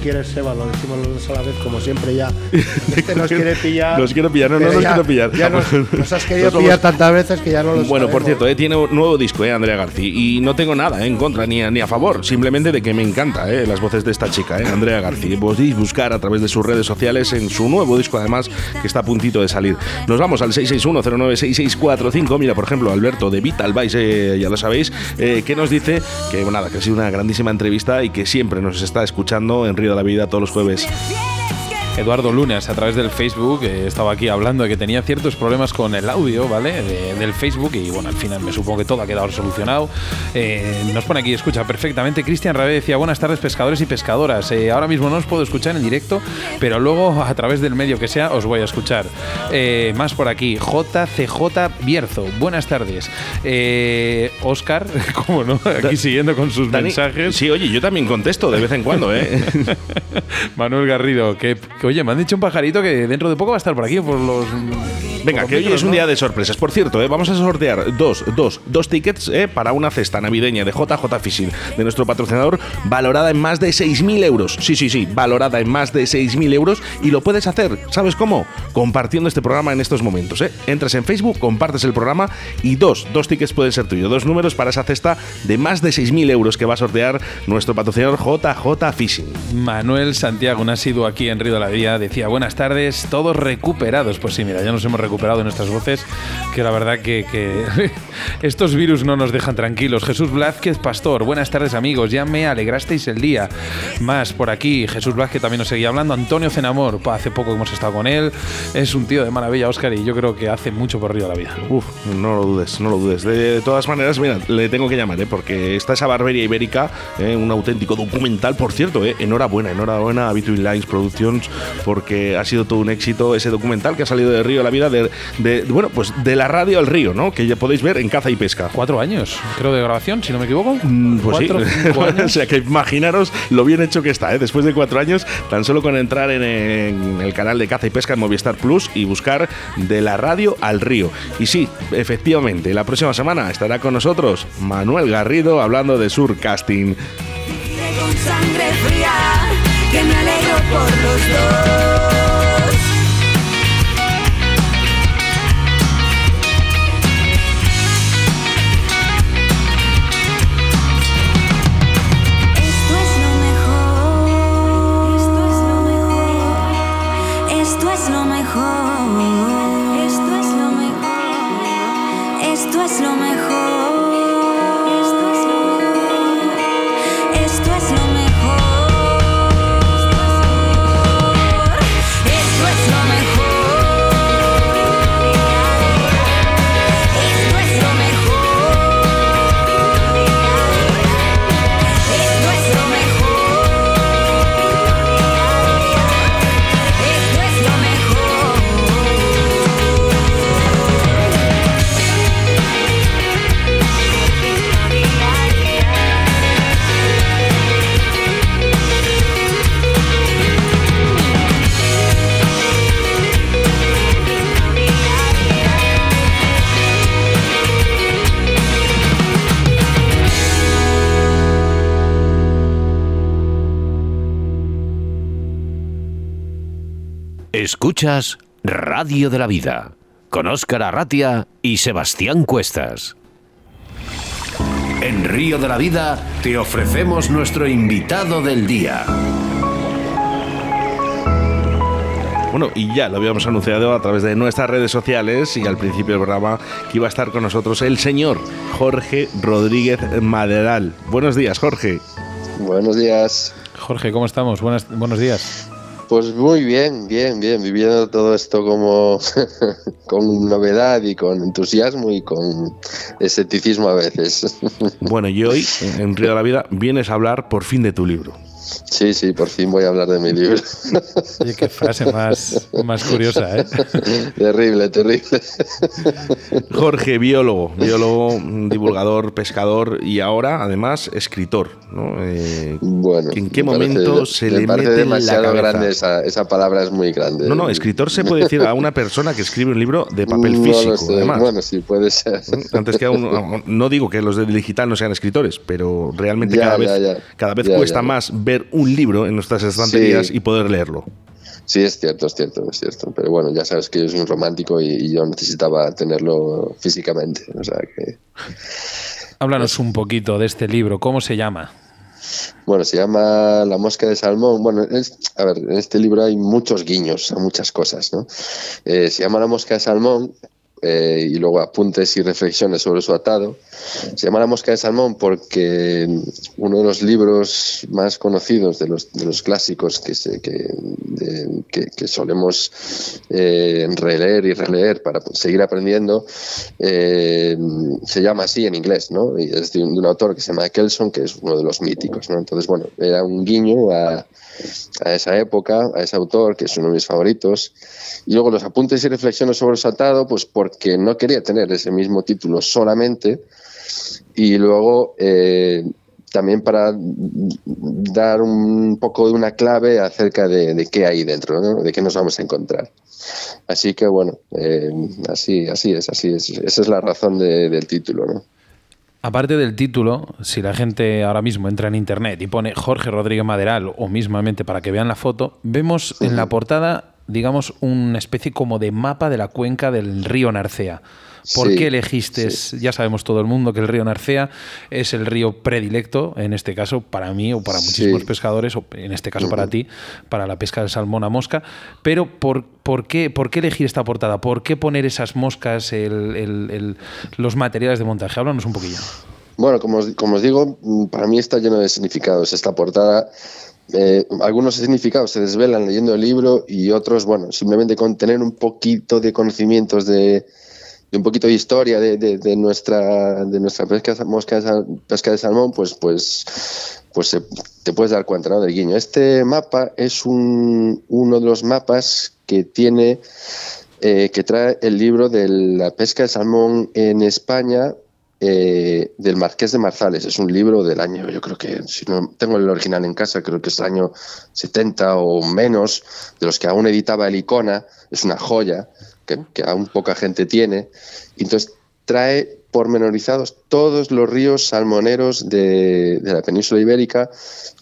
quieres, Seba, lo decimos los dos a la vez, como siempre ya. Este nos quiere pillar. Nos quiere pillar, no, no nos quiere pillar. Ya nos, has querido pillar tantas veces que ya no lo Bueno, por cierto, eh, tiene un nuevo disco, eh, Andrea García, y no tengo nada eh, en contra ni a, ni a favor, simplemente de que me encanta eh, las voces de esta chica, eh, Andrea García. Podéis buscar a través de sus redes sociales en su nuevo disco, además, que está a puntito de salir. Nos vamos al 661-096645. Mira, por ejemplo, Alberto de Vital Vice, ya lo sabéis, que nos dice que, bueno, nada, que ha sido una grandísima entrevista y que siempre nos está escuchando en Río de la Vida todos los jueves. Eduardo Lunes a través del Facebook. Eh, estaba aquí hablando de que tenía ciertos problemas con el audio, ¿vale? del Facebook y bueno, al final me supongo que todo ha quedado solucionado. Eh, nos pone aquí, escucha perfectamente. Cristian Rabé decía, buenas tardes pescadores y pescadoras. Eh, ahora mismo no os puedo escuchar en directo, pero luego a través del medio que sea os voy a escuchar. más por aquí, JCJ Bierzo, buenas tardes. Oscar, ¿cómo no? Aquí siguiendo con sus mensajes. Sí, oye, yo también contesto de vez en cuando, ¿eh? Manuel Garrido, que, oye, me han dicho un pajarito que dentro de poco va a estar por aquí, por los. Venga, que hoy es un día de sorpresas. Por cierto, ¿eh? vamos a sortear dos, dos, dos tickets ¿eh? para una cesta navideña de JJ Fishing, de nuestro patrocinador, valorada en más de 6.000 euros. Sí, sí, sí, valorada en más de 6.000 euros. Y lo puedes hacer, ¿sabes cómo? Compartiendo este programa en estos momentos. ¿eh? Entras en Facebook, compartes el programa y dos, dos tickets pueden ser tuyos. Dos números para esa cesta de más de 6.000 euros que va a sortear nuestro patrocinador JJ Fishing. Manuel Santiago, nacido aquí en Río de la Vía, decía, buenas tardes, todos recuperados. Pues sí, mira, ya nos hemos recuperado de nuestras voces, que la verdad que, estos virus no nos dejan tranquilos. Jesús Blázquez, pastor, buenas tardes amigos, ya me alegrasteis el día. Más por aquí, Jesús Blázquez también nos seguía hablando, Antonio Cenamor, hace poco hemos estado con él, es un tío de maravilla, Oscar, y yo creo que hace mucho por Río la Vida. Uf, no lo dudes, no lo dudes. De, todas maneras, mira, le tengo que llamar, ¿eh? porque está esa barbería ibérica, ¿eh? un auténtico documental, por cierto, ¿eh? enhorabuena, enhorabuena a Between Lines Productions, porque ha sido todo un éxito ese documental que ha salido de Río la Vida, de, de, bueno, pues de la radio al río, ¿no? Que ya podéis ver en Caza y Pesca. Cuatro años, creo, de grabación, si no me equivoco. Mm, pues sí. o sea que imaginaros lo bien hecho que está, ¿eh? Después de cuatro años, tan solo con entrar en, en el canal de Caza y Pesca en Movistar Plus y buscar de la radio al río. Y sí, efectivamente, la próxima semana estará con nosotros Manuel Garrido hablando de surcasting. Con sangre fría, que me alegro por los dos. Escuchas Radio de la Vida con Óscar Arratia y Sebastián Cuestas. En Río de la Vida te ofrecemos nuestro invitado del día. Bueno, y ya lo habíamos anunciado a través de nuestras redes sociales y al principio del programa que iba a estar con nosotros el señor Jorge Rodríguez Maderal. Buenos días, Jorge. Buenos días. Jorge, ¿cómo estamos? buenos días. Pues muy bien, bien, bien, viviendo todo esto como con novedad y con entusiasmo y con escepticismo a veces. Bueno, y hoy en Río de la Vida vienes a hablar por fin de tu libro. Sí, sí, por fin voy a hablar de mi libro. Oye, qué frase más, más curiosa, ¿eh? Terrible, terrible. Jorge, biólogo, biólogo, divulgador, pescador y ahora, además, escritor. ¿no? Eh, bueno, ¿en qué momento se le mete demasiado la grande esa, esa, palabra, es muy grande. No, no, escritor se puede decir a una persona que escribe un libro de papel físico. además. Bueno, sí, puede ser. Antes que un, no digo que los de digital no sean escritores, pero realmente cada vez, cada vez cuesta más ver un libro en nuestras estanterías y poder leerlo. Sí, es cierto, es cierto, es cierto. Pero bueno, ya sabes que yo soy un romántico y, yo necesitaba tenerlo físicamente. O sea que. Háblanos un poquito de este libro. ¿Cómo se llama? Bueno, se llama La mosca de salmón. Bueno, a ver, en este libro hay muchos guiños a muchas cosas, ¿no? Eh, se llama La mosca de salmón eh, y luego apuntes y reflexiones sobre su atado. Se llama La mosca de salmón porque uno de los libros más conocidos de los, de los clásicos que, se, que, que, solemos eh, releer y releer para seguir aprendiendo eh, se llama así en inglés, ¿no? Y es de un, de un, autor que se llama Kelson, que es uno de los míticos, ¿no? Entonces, bueno, era un guiño a a esa época, a ese autor, que es uno de mis favoritos. Y luego los apuntes y reflexiones sobre el saltado, pues porque no quería tener ese mismo título solamente. Y luego eh, también para dar un poco de una clave acerca de, qué hay dentro, de qué nos vamos a encontrar. Así que bueno, eh, así, así es, así es. Esa es la razón del título, ¿no? Aparte del título, si la gente ahora mismo entra en internet y pone Jorge Rodríguez Maderal o mismamente para que vean la foto, vemos en la portada, digamos, una especie como de mapa de la cuenca del río Narcea. ¿Por qué elegiste? Ya sabemos todo el mundo que el río Narcea es el río predilecto, en este caso para mí o para muchísimos pescadores, o en este caso para ti, para la pesca del salmón a mosca. Pero ¿por, por, qué, ¿por qué elegir esta portada? ¿Por qué poner esas moscas, los materiales de montaje? Háblanos un poquillo. Bueno, como, como os digo, para mí está lleno de significados. Esta portada eh, algunos significados se desvelan leyendo el libro y otros, bueno, simplemente con tener un poquito de conocimientos de, un poquito de historia de, nuestra de nuestra pesca, mosca de pesca de salmón, pues pues pues te puedes dar cuenta ¿no? del guiño. Este mapa es un, uno de los mapas que tiene eh, que trae el libro de la pesca de salmón en España eh, del Marqués de Marzales. Es un libro del año, yo creo que, si no tengo el original en casa, creo que es el año 70 o menos, de los que aún editaba el Icona. Es una joya que, aún poca gente tiene. entonces trae pormenorizados todos los ríos salmoneros de, la península ibérica,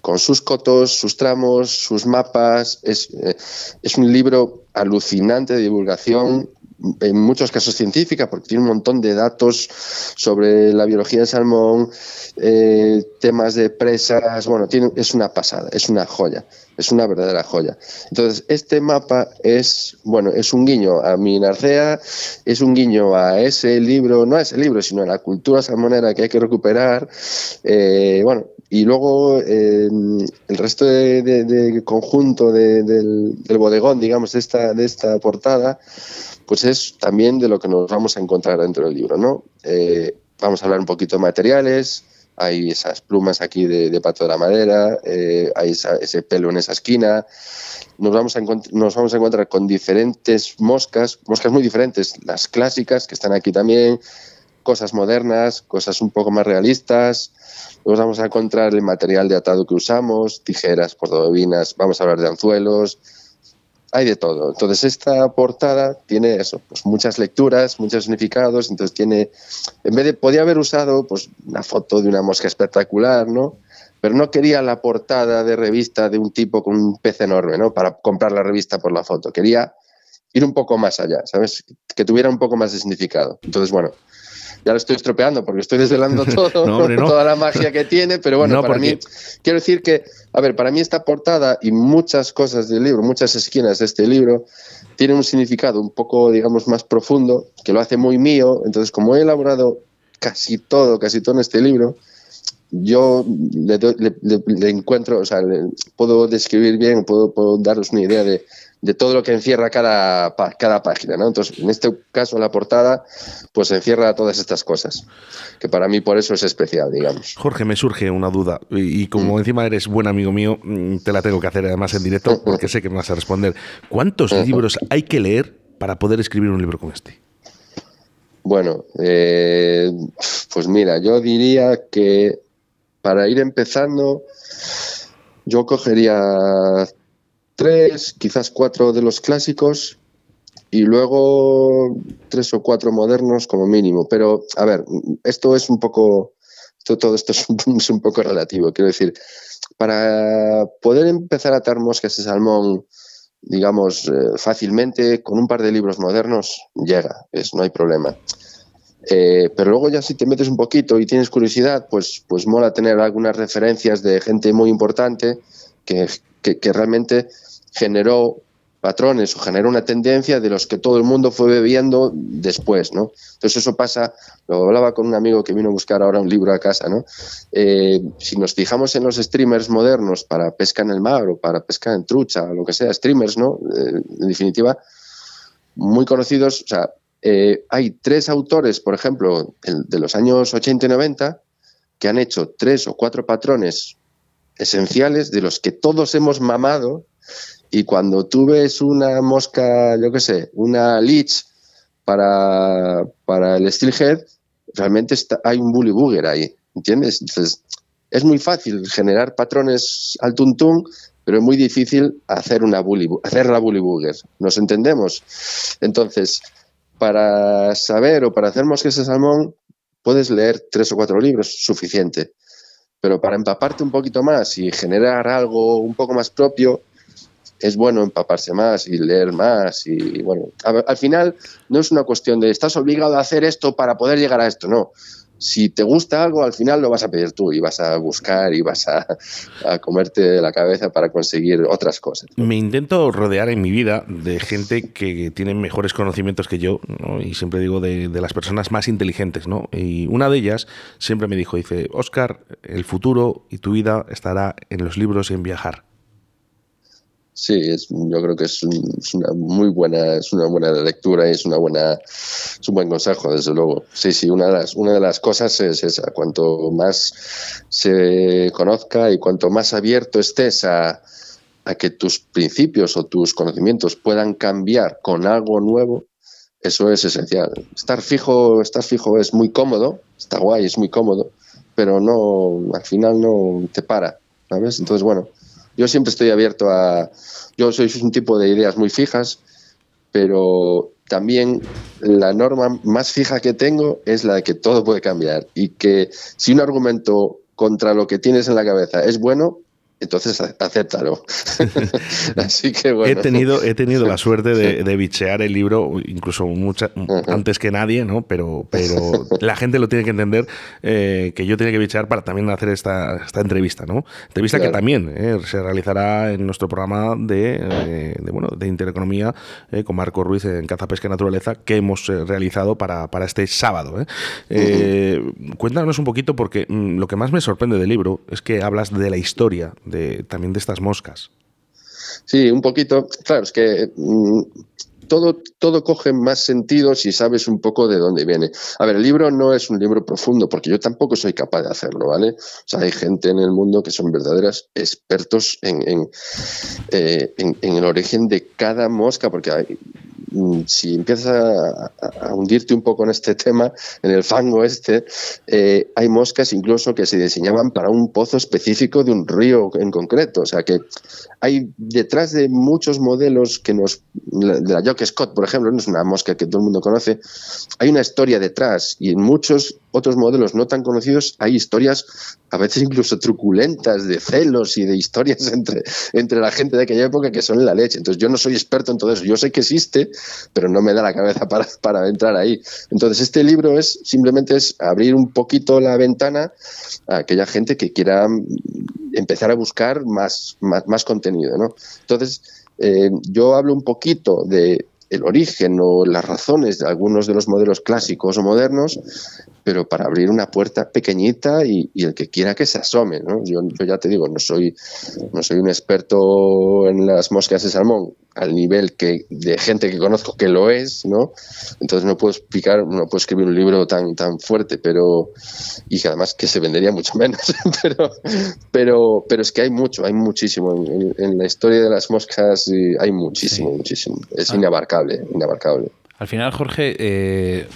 con sus cotos, sus tramos, sus mapas. Es, eh, es un libro alucinante de divulgación, en muchos casos científica, porque tiene un montón de datos sobre la biología del salmón, eh, temas de presas, bueno, tiene, es una pasada, es una joya, es una verdadera joya. Entonces, este mapa es, bueno, es un guiño a mi Narcea, es un guiño a ese libro, no a ese libro, sino a la cultura salmonera que hay que recuperar, eh, bueno, y luego el resto de, conjunto del, del, bodegón, digamos, de esta, de esta portada, pues es también de lo que nos vamos a encontrar dentro del libro, ¿no? Eh, vamos a hablar un poquito de materiales, hay esas plumas aquí de, pato de la madera, eh, hay ese pelo en esa esquina. Nos vamos, a nos vamos a encontrar con diferentes moscas, moscas muy diferentes, las clásicas que están aquí también, cosas modernas, cosas un poco más realistas. Nos vamos a encontrar el material de atado que usamos, tijeras, portabobinas, vamos a hablar de anzuelos, hay de todo. Entonces esta portada tiene eso, pues muchas lecturas, muchos significados, entonces tiene, en vez de, podía haber usado pues una foto de una mosca espectacular, ¿no? Pero no quería la portada de revista de un tipo con un pez enorme, ¿no? Para comprar la revista por la foto. Quería ir un poco más allá, ¿sabes? Que tuviera un poco más de significado. Entonces, bueno, ya lo estoy estropeando porque estoy desvelando todo, toda la magia que tiene, pero bueno, para mí, quiero decir que, a ver, para mí esta portada y muchas cosas del libro, muchas esquinas de este libro, tienen un significado un poco, digamos, más profundo, que lo hace muy mío, entonces como he elaborado casi todo, casi todo en este libro, yo le, encuentro, o sea, puedo describir bien, puedo, puedo daros una idea de, de todo lo que encierra cada, cada página, ¿no? Entonces, en este caso, la portada, pues encierra todas estas cosas, que para mí por eso es especial, digamos. Jorge, me surge una duda, y, como mm. encima eres buen amigo mío, mm, te la tengo que hacer además en directo, porque sé que me vas a responder. ¿Cuántos libros hay que leer para poder escribir un libro como este? Bueno, eh, pues mira, yo diría que para ir empezando, yo cogería tres, quizás cuatro de los clásicos y luego tres o cuatro modernos como mínimo. Pero, a ver, esto es un poco, todo esto es un, poco relativo. Quiero decir, para poder empezar a atar moscas de salmón, digamos, eh, fácilmente, con un par de libros modernos, llega, es, no hay problema. Eh, pero luego ya si te metes un poquito y tienes curiosidad, pues, pues mola tener algunas referencias de gente muy importante que, realmente generó patrones o genera una tendencia de los que todo el mundo fue bebiendo después, ¿no? Entonces eso pasa, lo hablaba con un amigo que vino a buscar ahora un libro a casa, ¿no? Eh, si nos fijamos en los streamers modernos para pesca en el mar o para pesca en trucha, lo que sea, streamers, ¿no? Eh, en definitiva, muy conocidos, o sea, eh, hay tres autores, por ejemplo, de los años 80 y 90, que han hecho tres o cuatro patrones esenciales de los que todos hemos mamado y cuando tú ves una mosca, yo qué sé, una leech para, para el steelhead, realmente está, hay un bully booger ahí, ¿entiendes? Entonces, es muy fácil generar patrones al tuntún, pero es muy difícil hacer, una bully, hacer la bully booger. ¿Nos entendemos? Entonces, para saber o para hacer mosques de salmón, puedes leer tres o cuatro libros, suficiente. Pero para empaparte un poquito más y generar algo un poco más propio, es bueno empaparse más y leer más. Y bueno, al final no es una cuestión de estás obligado a hacer esto para poder llegar a esto, no si te gusta algo, al final lo vas a pedir tú y vas a buscar y vas a, comerte la cabeza para conseguir otras cosas. Me intento rodear en mi vida de gente que tiene mejores conocimientos que yo, y siempre digo de, de, las personas más inteligentes, ¿no? Y una de ellas siempre me dijo, dice, Oscar, el futuro y tu vida estará en los libros y en viajar. Sí, es, yo creo que es, una muy buena, es una buena lectura y es una buena, es un buen consejo, desde luego. Sí, sí, una de las, una de las cosas es esa, cuanto más se conozca y cuanto más abierto estés a, a que tus principios o tus conocimientos puedan cambiar con algo nuevo, eso es esencial. Estar fijo, estar fijo es muy cómodo, está guay, es muy cómodo, pero no, al final no te para, ¿sabes? Entonces, bueno, yo siempre estoy abierto a... Yo soy un tipo de ideas muy fijas, pero también la norma más fija que tengo es la de que todo puede cambiar y que si un argumento contra lo que tienes en la cabeza es bueno, entonces acéptalo. Así que bueno. He tenido, he tenido la suerte de, bichear el libro, incluso mucha, antes que nadie, ¿no? Pero, pero la gente lo tiene que entender eh, que yo tenía que bichear para también hacer esta, esta entrevista, ¿no? Entrevista que también eh, se realizará en nuestro programa de, eh, bueno, de Intereconomía con Marco Ruiz en Caza, Pesca y Naturaleza que hemos realizado para, para, este sábado. Cuéntanos un poquito porque mm, lo que más me sorprende del libro es que hablas de la historia también de estas moscas. Sí, un poquito. Claro, es que mm, todo, todo coge más sentido si sabes un poco de dónde viene. A ver, el libro no es un libro profundo, porque yo tampoco soy capaz de hacerlo, ¿vale? O sea, hay gente en el mundo que son verdaderas expertos en, en, eh, en el origen de cada mosca, porque hay, si empiezas a, hundirte un poco en este tema, en el fango este, eh, hay moscas incluso que se diseñaban para un pozo específico de un río en concreto. O sea que hay detrás de muchos modelos que nos. de la Jock Scott, por ejemplo, no es una mosca que todo el mundo conoce, hay una historia detrás y en muchos otros modelos no tan conocidos hay historias a veces incluso truculentas de celos y de historias entre, entre la gente de aquella época que son la leche. Entonces yo no soy experto en todo eso, yo sé que existe, pero no me da la cabeza para, para entrar ahí. Entonces este libro es simplemente es abrir un poquito la ventana a aquella gente que quiera empezar a buscar más, más, contenido. ¿no? Entonces eh, yo hablo un poquito de el origen o las razones de algunos de los modelos clásicos o modernos, pero para abrir una puerta pequeñita y, el que quiera que se asome. ¿no? Yo, ya te digo, no soy, no soy un experto en las moscas de salmón al nivel que de gente que conozco que lo es, ¿no? Entonces no puedo explicar, no puedo escribir un libro tan, tan fuerte, pero y que además que se vendería mucho menos, pero, pero, pero es que hay mucho, hay muchísimo en, la historia de las moscas hay muchísimo, muchísimo. Es ah. inabarcable, inabarcable. Al final, Jorge, eh,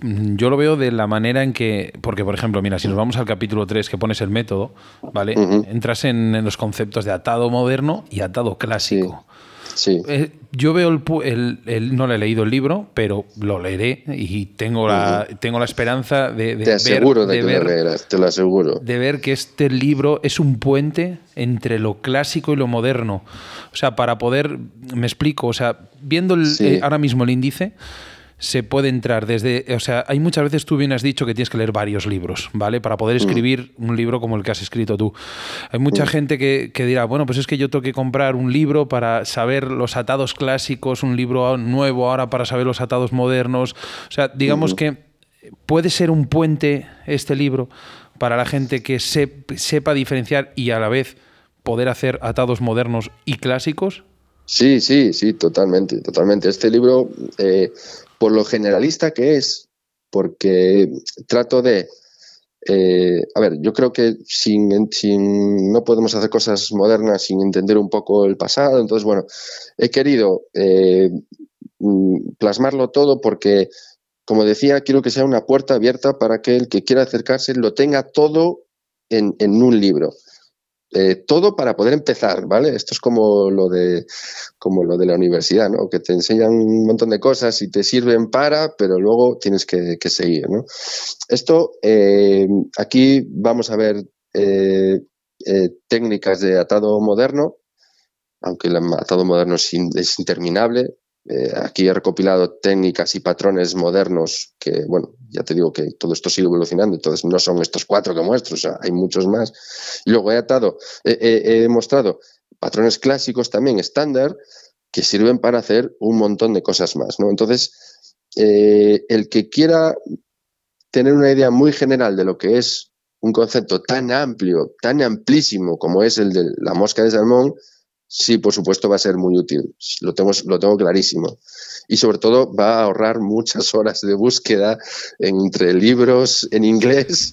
yo lo veo de la manera en que, porque por ejemplo, mira, si nos vamos al capítulo 3 que pones el método, ¿vale? Entras en, los conceptos de atado moderno y atado clásico. Sí. Eh, yo veo el, No le he leído el libro, pero lo leeré y tengo la, tengo la esperanza de, te aseguro de, que lo leerás, te lo aseguro. De ver que este libro es un puente entre lo clásico y lo moderno. O sea, para poder. Me explico, o sea, viendo eh, ahora mismo el índice se puede entrar desde, o sea, hay muchas veces tú bien has dicho que tienes que leer varios libros, ¿vale? Para poder mm. escribir un libro como el que has escrito tú. Hay mucha mm. gente que, dirá, bueno, pues es que yo tengo que comprar un libro para saber los atados clásicos, un libro nuevo ahora para saber los atados modernos. O sea, digamos que puede ser un puente este libro para la gente que sepa diferenciar y a la vez poder hacer atados modernos y clásicos. Sí, sí, sí, totalmente, totalmente. Este libro, eh, por lo generalista que es, porque trato de... Eh, a ver, yo creo que sin, no podemos hacer cosas modernas sin entender un poco el pasado. Entonces, bueno, he querido eh, mm, plasmarlo todo porque, como decía, quiero que sea una puerta abierta para que el que quiera acercarse lo tenga todo en, en un libro. Eh, todo para poder empezar, ¿vale? Esto es como lo de como lo de la universidad, ¿no? Que te enseñan un montón de cosas y te sirven para, pero luego tienes que, seguir, ¿no? Esto, eh, aquí vamos a ver eh, técnicas de atado moderno, aunque el atado moderno es interminable, eh, aquí he recopilado técnicas y patrones modernos que, bueno, ya te digo que todo esto sigue evolucionando, entonces no son estos cuatro que muestro, hay muchos más. Luego he atado, he mostrado patrones clásicos también estándar que sirven para hacer un montón de cosas más, ¿no? Entonces, eh, el que quiera tener una idea muy general de lo que es un concepto tan amplio, tan amplísimo como es el de la mosca de salmón, sí, por supuesto, va a ser muy útil. Lo tengo, lo tengo clarísimo. Y sobre todo va a ahorrar muchas horas de búsqueda entre libros en inglés.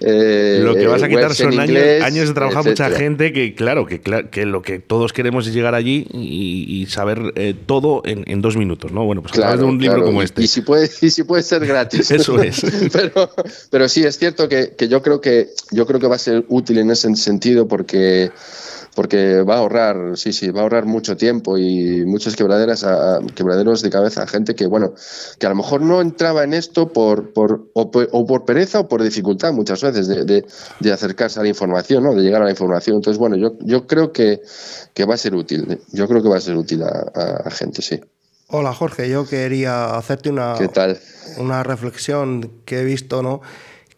Eh, lo que vas a quitar son años, de trabajar mucha gente que, claro, que, que lo que todos queremos es llegar allí y, saber eh, todo en, dos minutos, ¿no? Bueno, pues claro, de un libro como este. Y si puede, y si puede ser gratis. Eso es. pero, pero sí, es cierto que, que yo creo que yo creo que va a ser útil en ese sentido porque porque va a ahorrar, sí, sí, va a ahorrar mucho tiempo y muchas quebraderas a, quebraderos de cabeza a gente que, bueno, que a lo mejor no entraba en esto por, por, o, por, pereza o por dificultad muchas veces de, de, acercarse a la información, ¿no? de llegar a la información. Entonces, bueno, yo, yo creo que, que va a ser útil, yo creo que va a ser útil a, a gente, sí. Hola Jorge, yo quería hacerte una, ¿Qué tal? una reflexión que he visto, ¿no?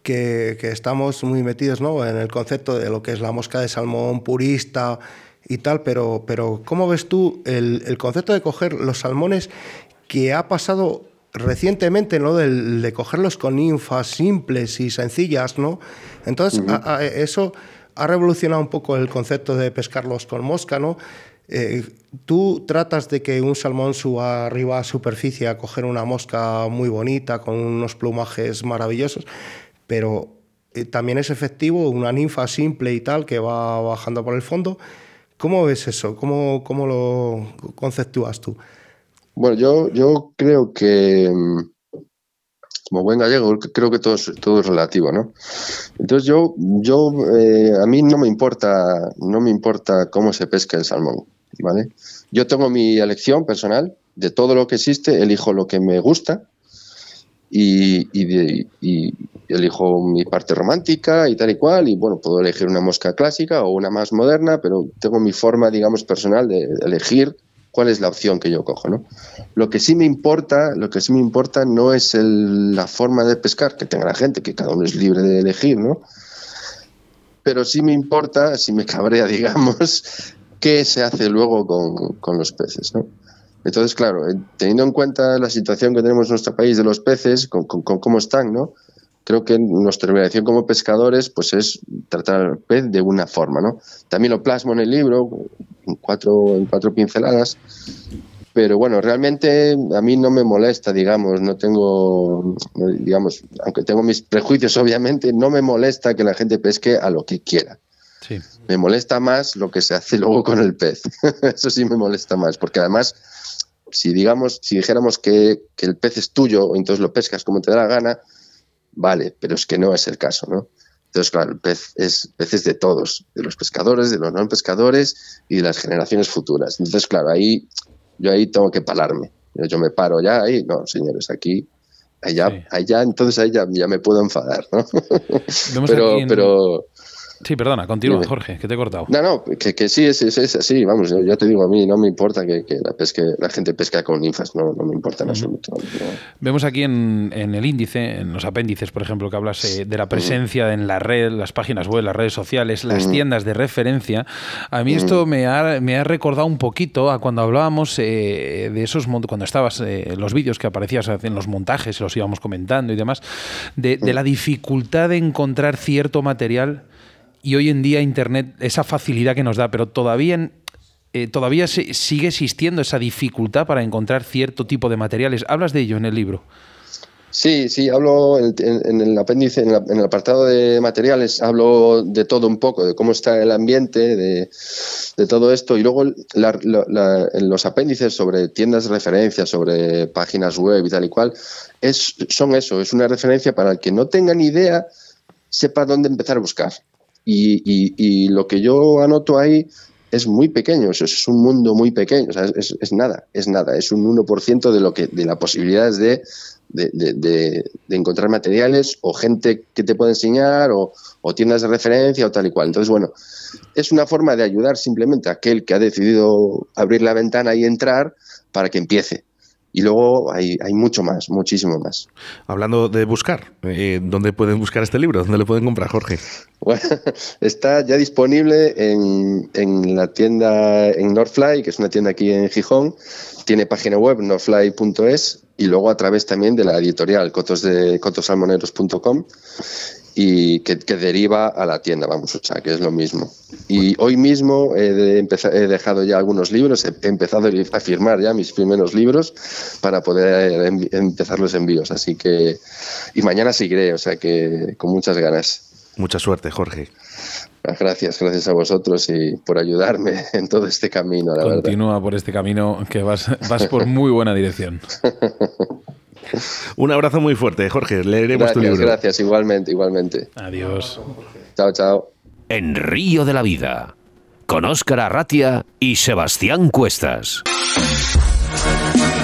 Que, estamos muy metidos ¿no? en el concepto de lo que es la mosca de salmón purista y tal, pero, pero ¿cómo ves tú el, concepto de coger los salmones que ha pasado recientemente, ¿no? De, de cogerlos con ninfas simples y sencillas, ¿no? Entonces, eso ha revolucionado un poco el concepto de pescarlos con mosca, ¿no? Eh, tú tratas de que un salmón suba arriba a superficie a coger una mosca muy bonita, con unos plumajes maravillosos, pero eh, también es efectivo una ninfa simple y tal que va bajando por el fondo. ¿Cómo ves eso? ¿Cómo, cómo lo conceptúas tú? Bueno, yo, yo creo que, mm, como buen gallego, creo que todo es, todo es relativo, ¿no? Entonces yo, yo eh, a mí no me importa, no me importa cómo se pesca el salmón, ¿vale? Yo tengo mi elección personal de todo lo que existe, elijo lo que me gusta y, elijo mi parte romántica y tal y cual, y bueno, puedo elegir una mosca clásica o una más moderna, pero tengo mi forma, digamos, personal de elegir cuál es la opción que yo cojo, ¿no? Lo que sí me importa, lo que sí me importa no es la forma de pescar que tenga la gente, que cada uno es libre de elegir, ¿no? Pero sí me importa, si me cabrea, digamos, qué se hace luego con, con los peces, ¿no? Entonces, claro, teniendo en cuenta la situación que tenemos en nuestro país de los peces, con, cómo están, ¿no? Creo que nuestra obligación como pescadores pues es tratar al pez de una forma, ¿no? También lo plasmo en el libro, en cuatro, en cuatro pinceladas, pero bueno, realmente a mí no me molesta, digamos, no tengo, digamos, aunque tengo mis prejuicios, obviamente, no me molesta que la gente pesque a lo que quiera. Sí. Me molesta más lo que se hace luego con el pez. Eso sí me molesta más, porque además si digamos, si dijéramos que, el pez es tuyo, entonces lo pescas como te da la gana, vale, pero es que no es el caso, ¿no? Entonces, claro, el pez es, pez de todos, de los pescadores, de los no pescadores y de las generaciones futuras. Entonces, claro, ahí yo ahí tengo que pararme. Yo, me paro ya ahí, no, señores, aquí, allá, allá entonces ahí ya, me puedo enfadar, ¿no? pero, pero, Sí, perdona, continúa, Jorge, que te he cortado. No, no, que, sí, es, es, así, vamos, yo, te digo, a mí no me importa que, la, pesque, la gente pesca con ninfas, no, no me importa en absoluto. Vemos aquí en, el índice, en los apéndices, por ejemplo, que hablas eh, de la presencia en la red, las páginas web, las redes sociales, las tiendas de referencia. A mí esto me ha, me ha recordado un poquito a cuando hablábamos eh, de esos, cuando estabas, eh, los vídeos que aparecías en los montajes, los íbamos comentando y demás, de, de la dificultad de encontrar cierto material y hoy en día Internet, esa facilidad que nos da, pero todavía, eh, todavía sigue existiendo esa dificultad para encontrar cierto tipo de materiales. Hablas de ello en el libro. Sí, sí, hablo en, el apéndice, en, el apartado de materiales, hablo de todo un poco, de cómo está el ambiente, de, todo esto, y luego en los apéndices sobre tiendas de referencia, sobre páginas web y tal y cual, es, son eso, es una referencia para el que no tenga ni idea, sepa dónde empezar a buscar. Y, lo que yo anoto ahí es muy pequeño, es un mundo muy pequeño, es, nada, es nada, es un 1% de, lo que, de las posibilidades de, de, encontrar materiales o gente que te puede enseñar o, o, tiendas de referencia o tal y cual. Entonces, bueno, es una forma de ayudar simplemente a aquel que ha decidido abrir la ventana y entrar para que empiece. Y luego hay, hay mucho más, muchísimo más. Hablando de buscar, eh, ¿dónde pueden buscar este libro? ¿Dónde lo pueden comprar, Jorge? Bueno, está ya disponible en, en la tienda en Northfly, que es una tienda aquí en Gijón. Tiene página web northfly.es y luego a través también de la editorial cotos de cotosalmoneros.com y que, deriva a la tienda, vamos, o sea, que es lo mismo. Y hoy mismo he, he dejado ya algunos libros, he empezado a firmar ya mis primeros libros para poder empezar los envíos, así que, y mañana seguiré, o sea que con muchas ganas. Mucha suerte, Jorge. Gracias, gracias a vosotros y por ayudarme en todo este camino, la Continúa por este camino que vas, vas por muy buena dirección. Un abrazo muy fuerte, Jorge. Leeremos gracias, tu libro. Gracias, igualmente, igualmente. Adiós. Chao, chao. En Río de la Vida, con Óscar Arratia y Sebastián Cuestas.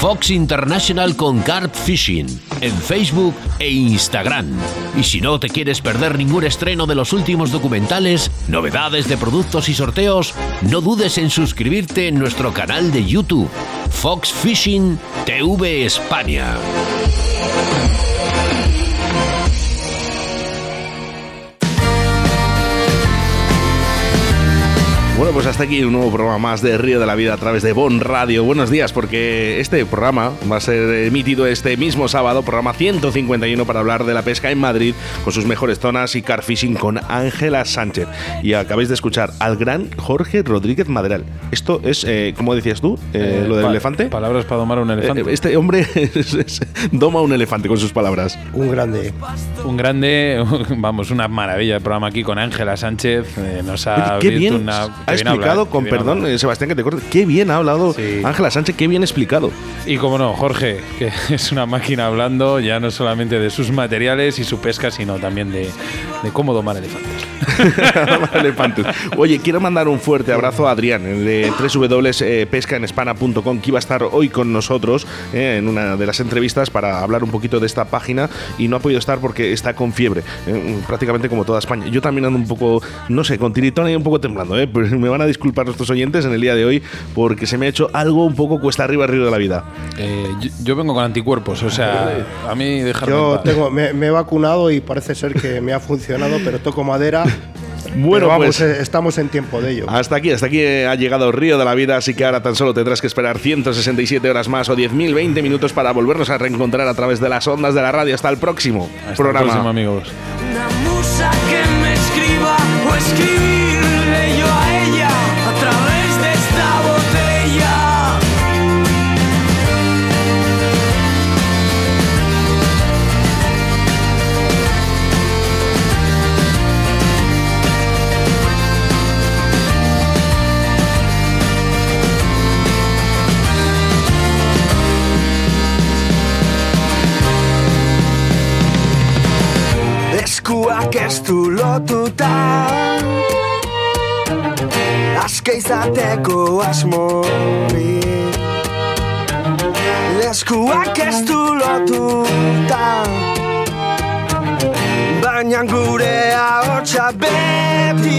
Fox International con Carp Fishing en Facebook e Instagram. Y si no te quieres perder ningún estreno de los últimos documentales, novedades de productos y sorteos, no dudes en suscribirte en nuestro canal de YouTube, Fox Fishing TV España. Bueno, pues hasta aquí un nuevo programa más de Río de la Vida a través de Bon Radio. Buenos días, porque este programa va a ser emitido este mismo sábado, programa 151 para hablar de la pesca en Madrid con sus mejores zonas y car fishing con Ángela Sánchez. Y acabáis de escuchar al gran Jorge Rodríguez Madral. Esto es, eh, como decías tú, eh, eh, lo del elefante. Palabras para domar un elefante. este hombre doma un elefante con sus palabras. Un grande. Un grande, vamos, una maravilla el programa aquí con Ángela Sánchez. nos ha abierto una ha explicado, con perdón, eh, Sebastián, que te corte. Qué bien ha hablado Ángela Sánchez, qué bien explicado. Y como no, Jorge, que es una máquina hablando ya no solamente de sus materiales y su pesca, sino también de, cómo domar elefantes. elefantes. Oye, quiero mandar un fuerte abrazo a Adrián de www.pescaenespana.com que iba a estar hoy con nosotros eh, en una de las entrevistas para hablar un poquito de esta página y no ha podido estar porque está con fiebre, eh, prácticamente como toda España. Yo también ando un poco, no sé, con tiritón y un poco temblando, ¿eh? Pues me van a disculpar nuestros oyentes en el día de hoy porque se me ha hecho algo un poco cuesta arriba, arriba de la vida. Eh, yo, vengo con anticuerpos, o sea, a mí dejarme Yo tengo, me, he vacunado y parece ser que me ha funcionado, pero toco madera. Bueno, vamos, pues, eh, estamos en tiempo de ello. Hasta aquí, hasta aquí ha llegado el río de la vida, así que ahora tan solo tendrás que esperar 167 horas más o 10.020 minutos para volvernos a reencontrar a través de las ondas de la radio. Hasta el próximo hasta programa. El próximo, amigos. Una musa que me escriba o escribirle estu lotuta. Aske izateko asmori Eskuak ez du lotuta. Baina gure ahotsa beti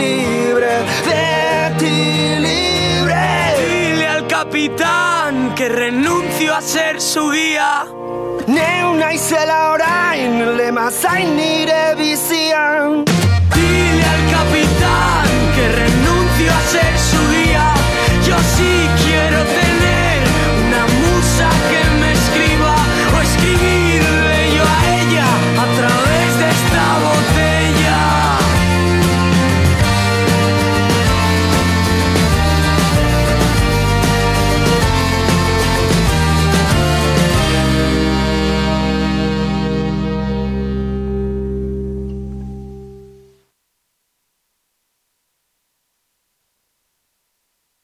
libre Beti libre. Dile al capitán que renuncio a ser su guía. Neu naizela orain lema zain nire bizian. Dile al capitán que renuncio a ser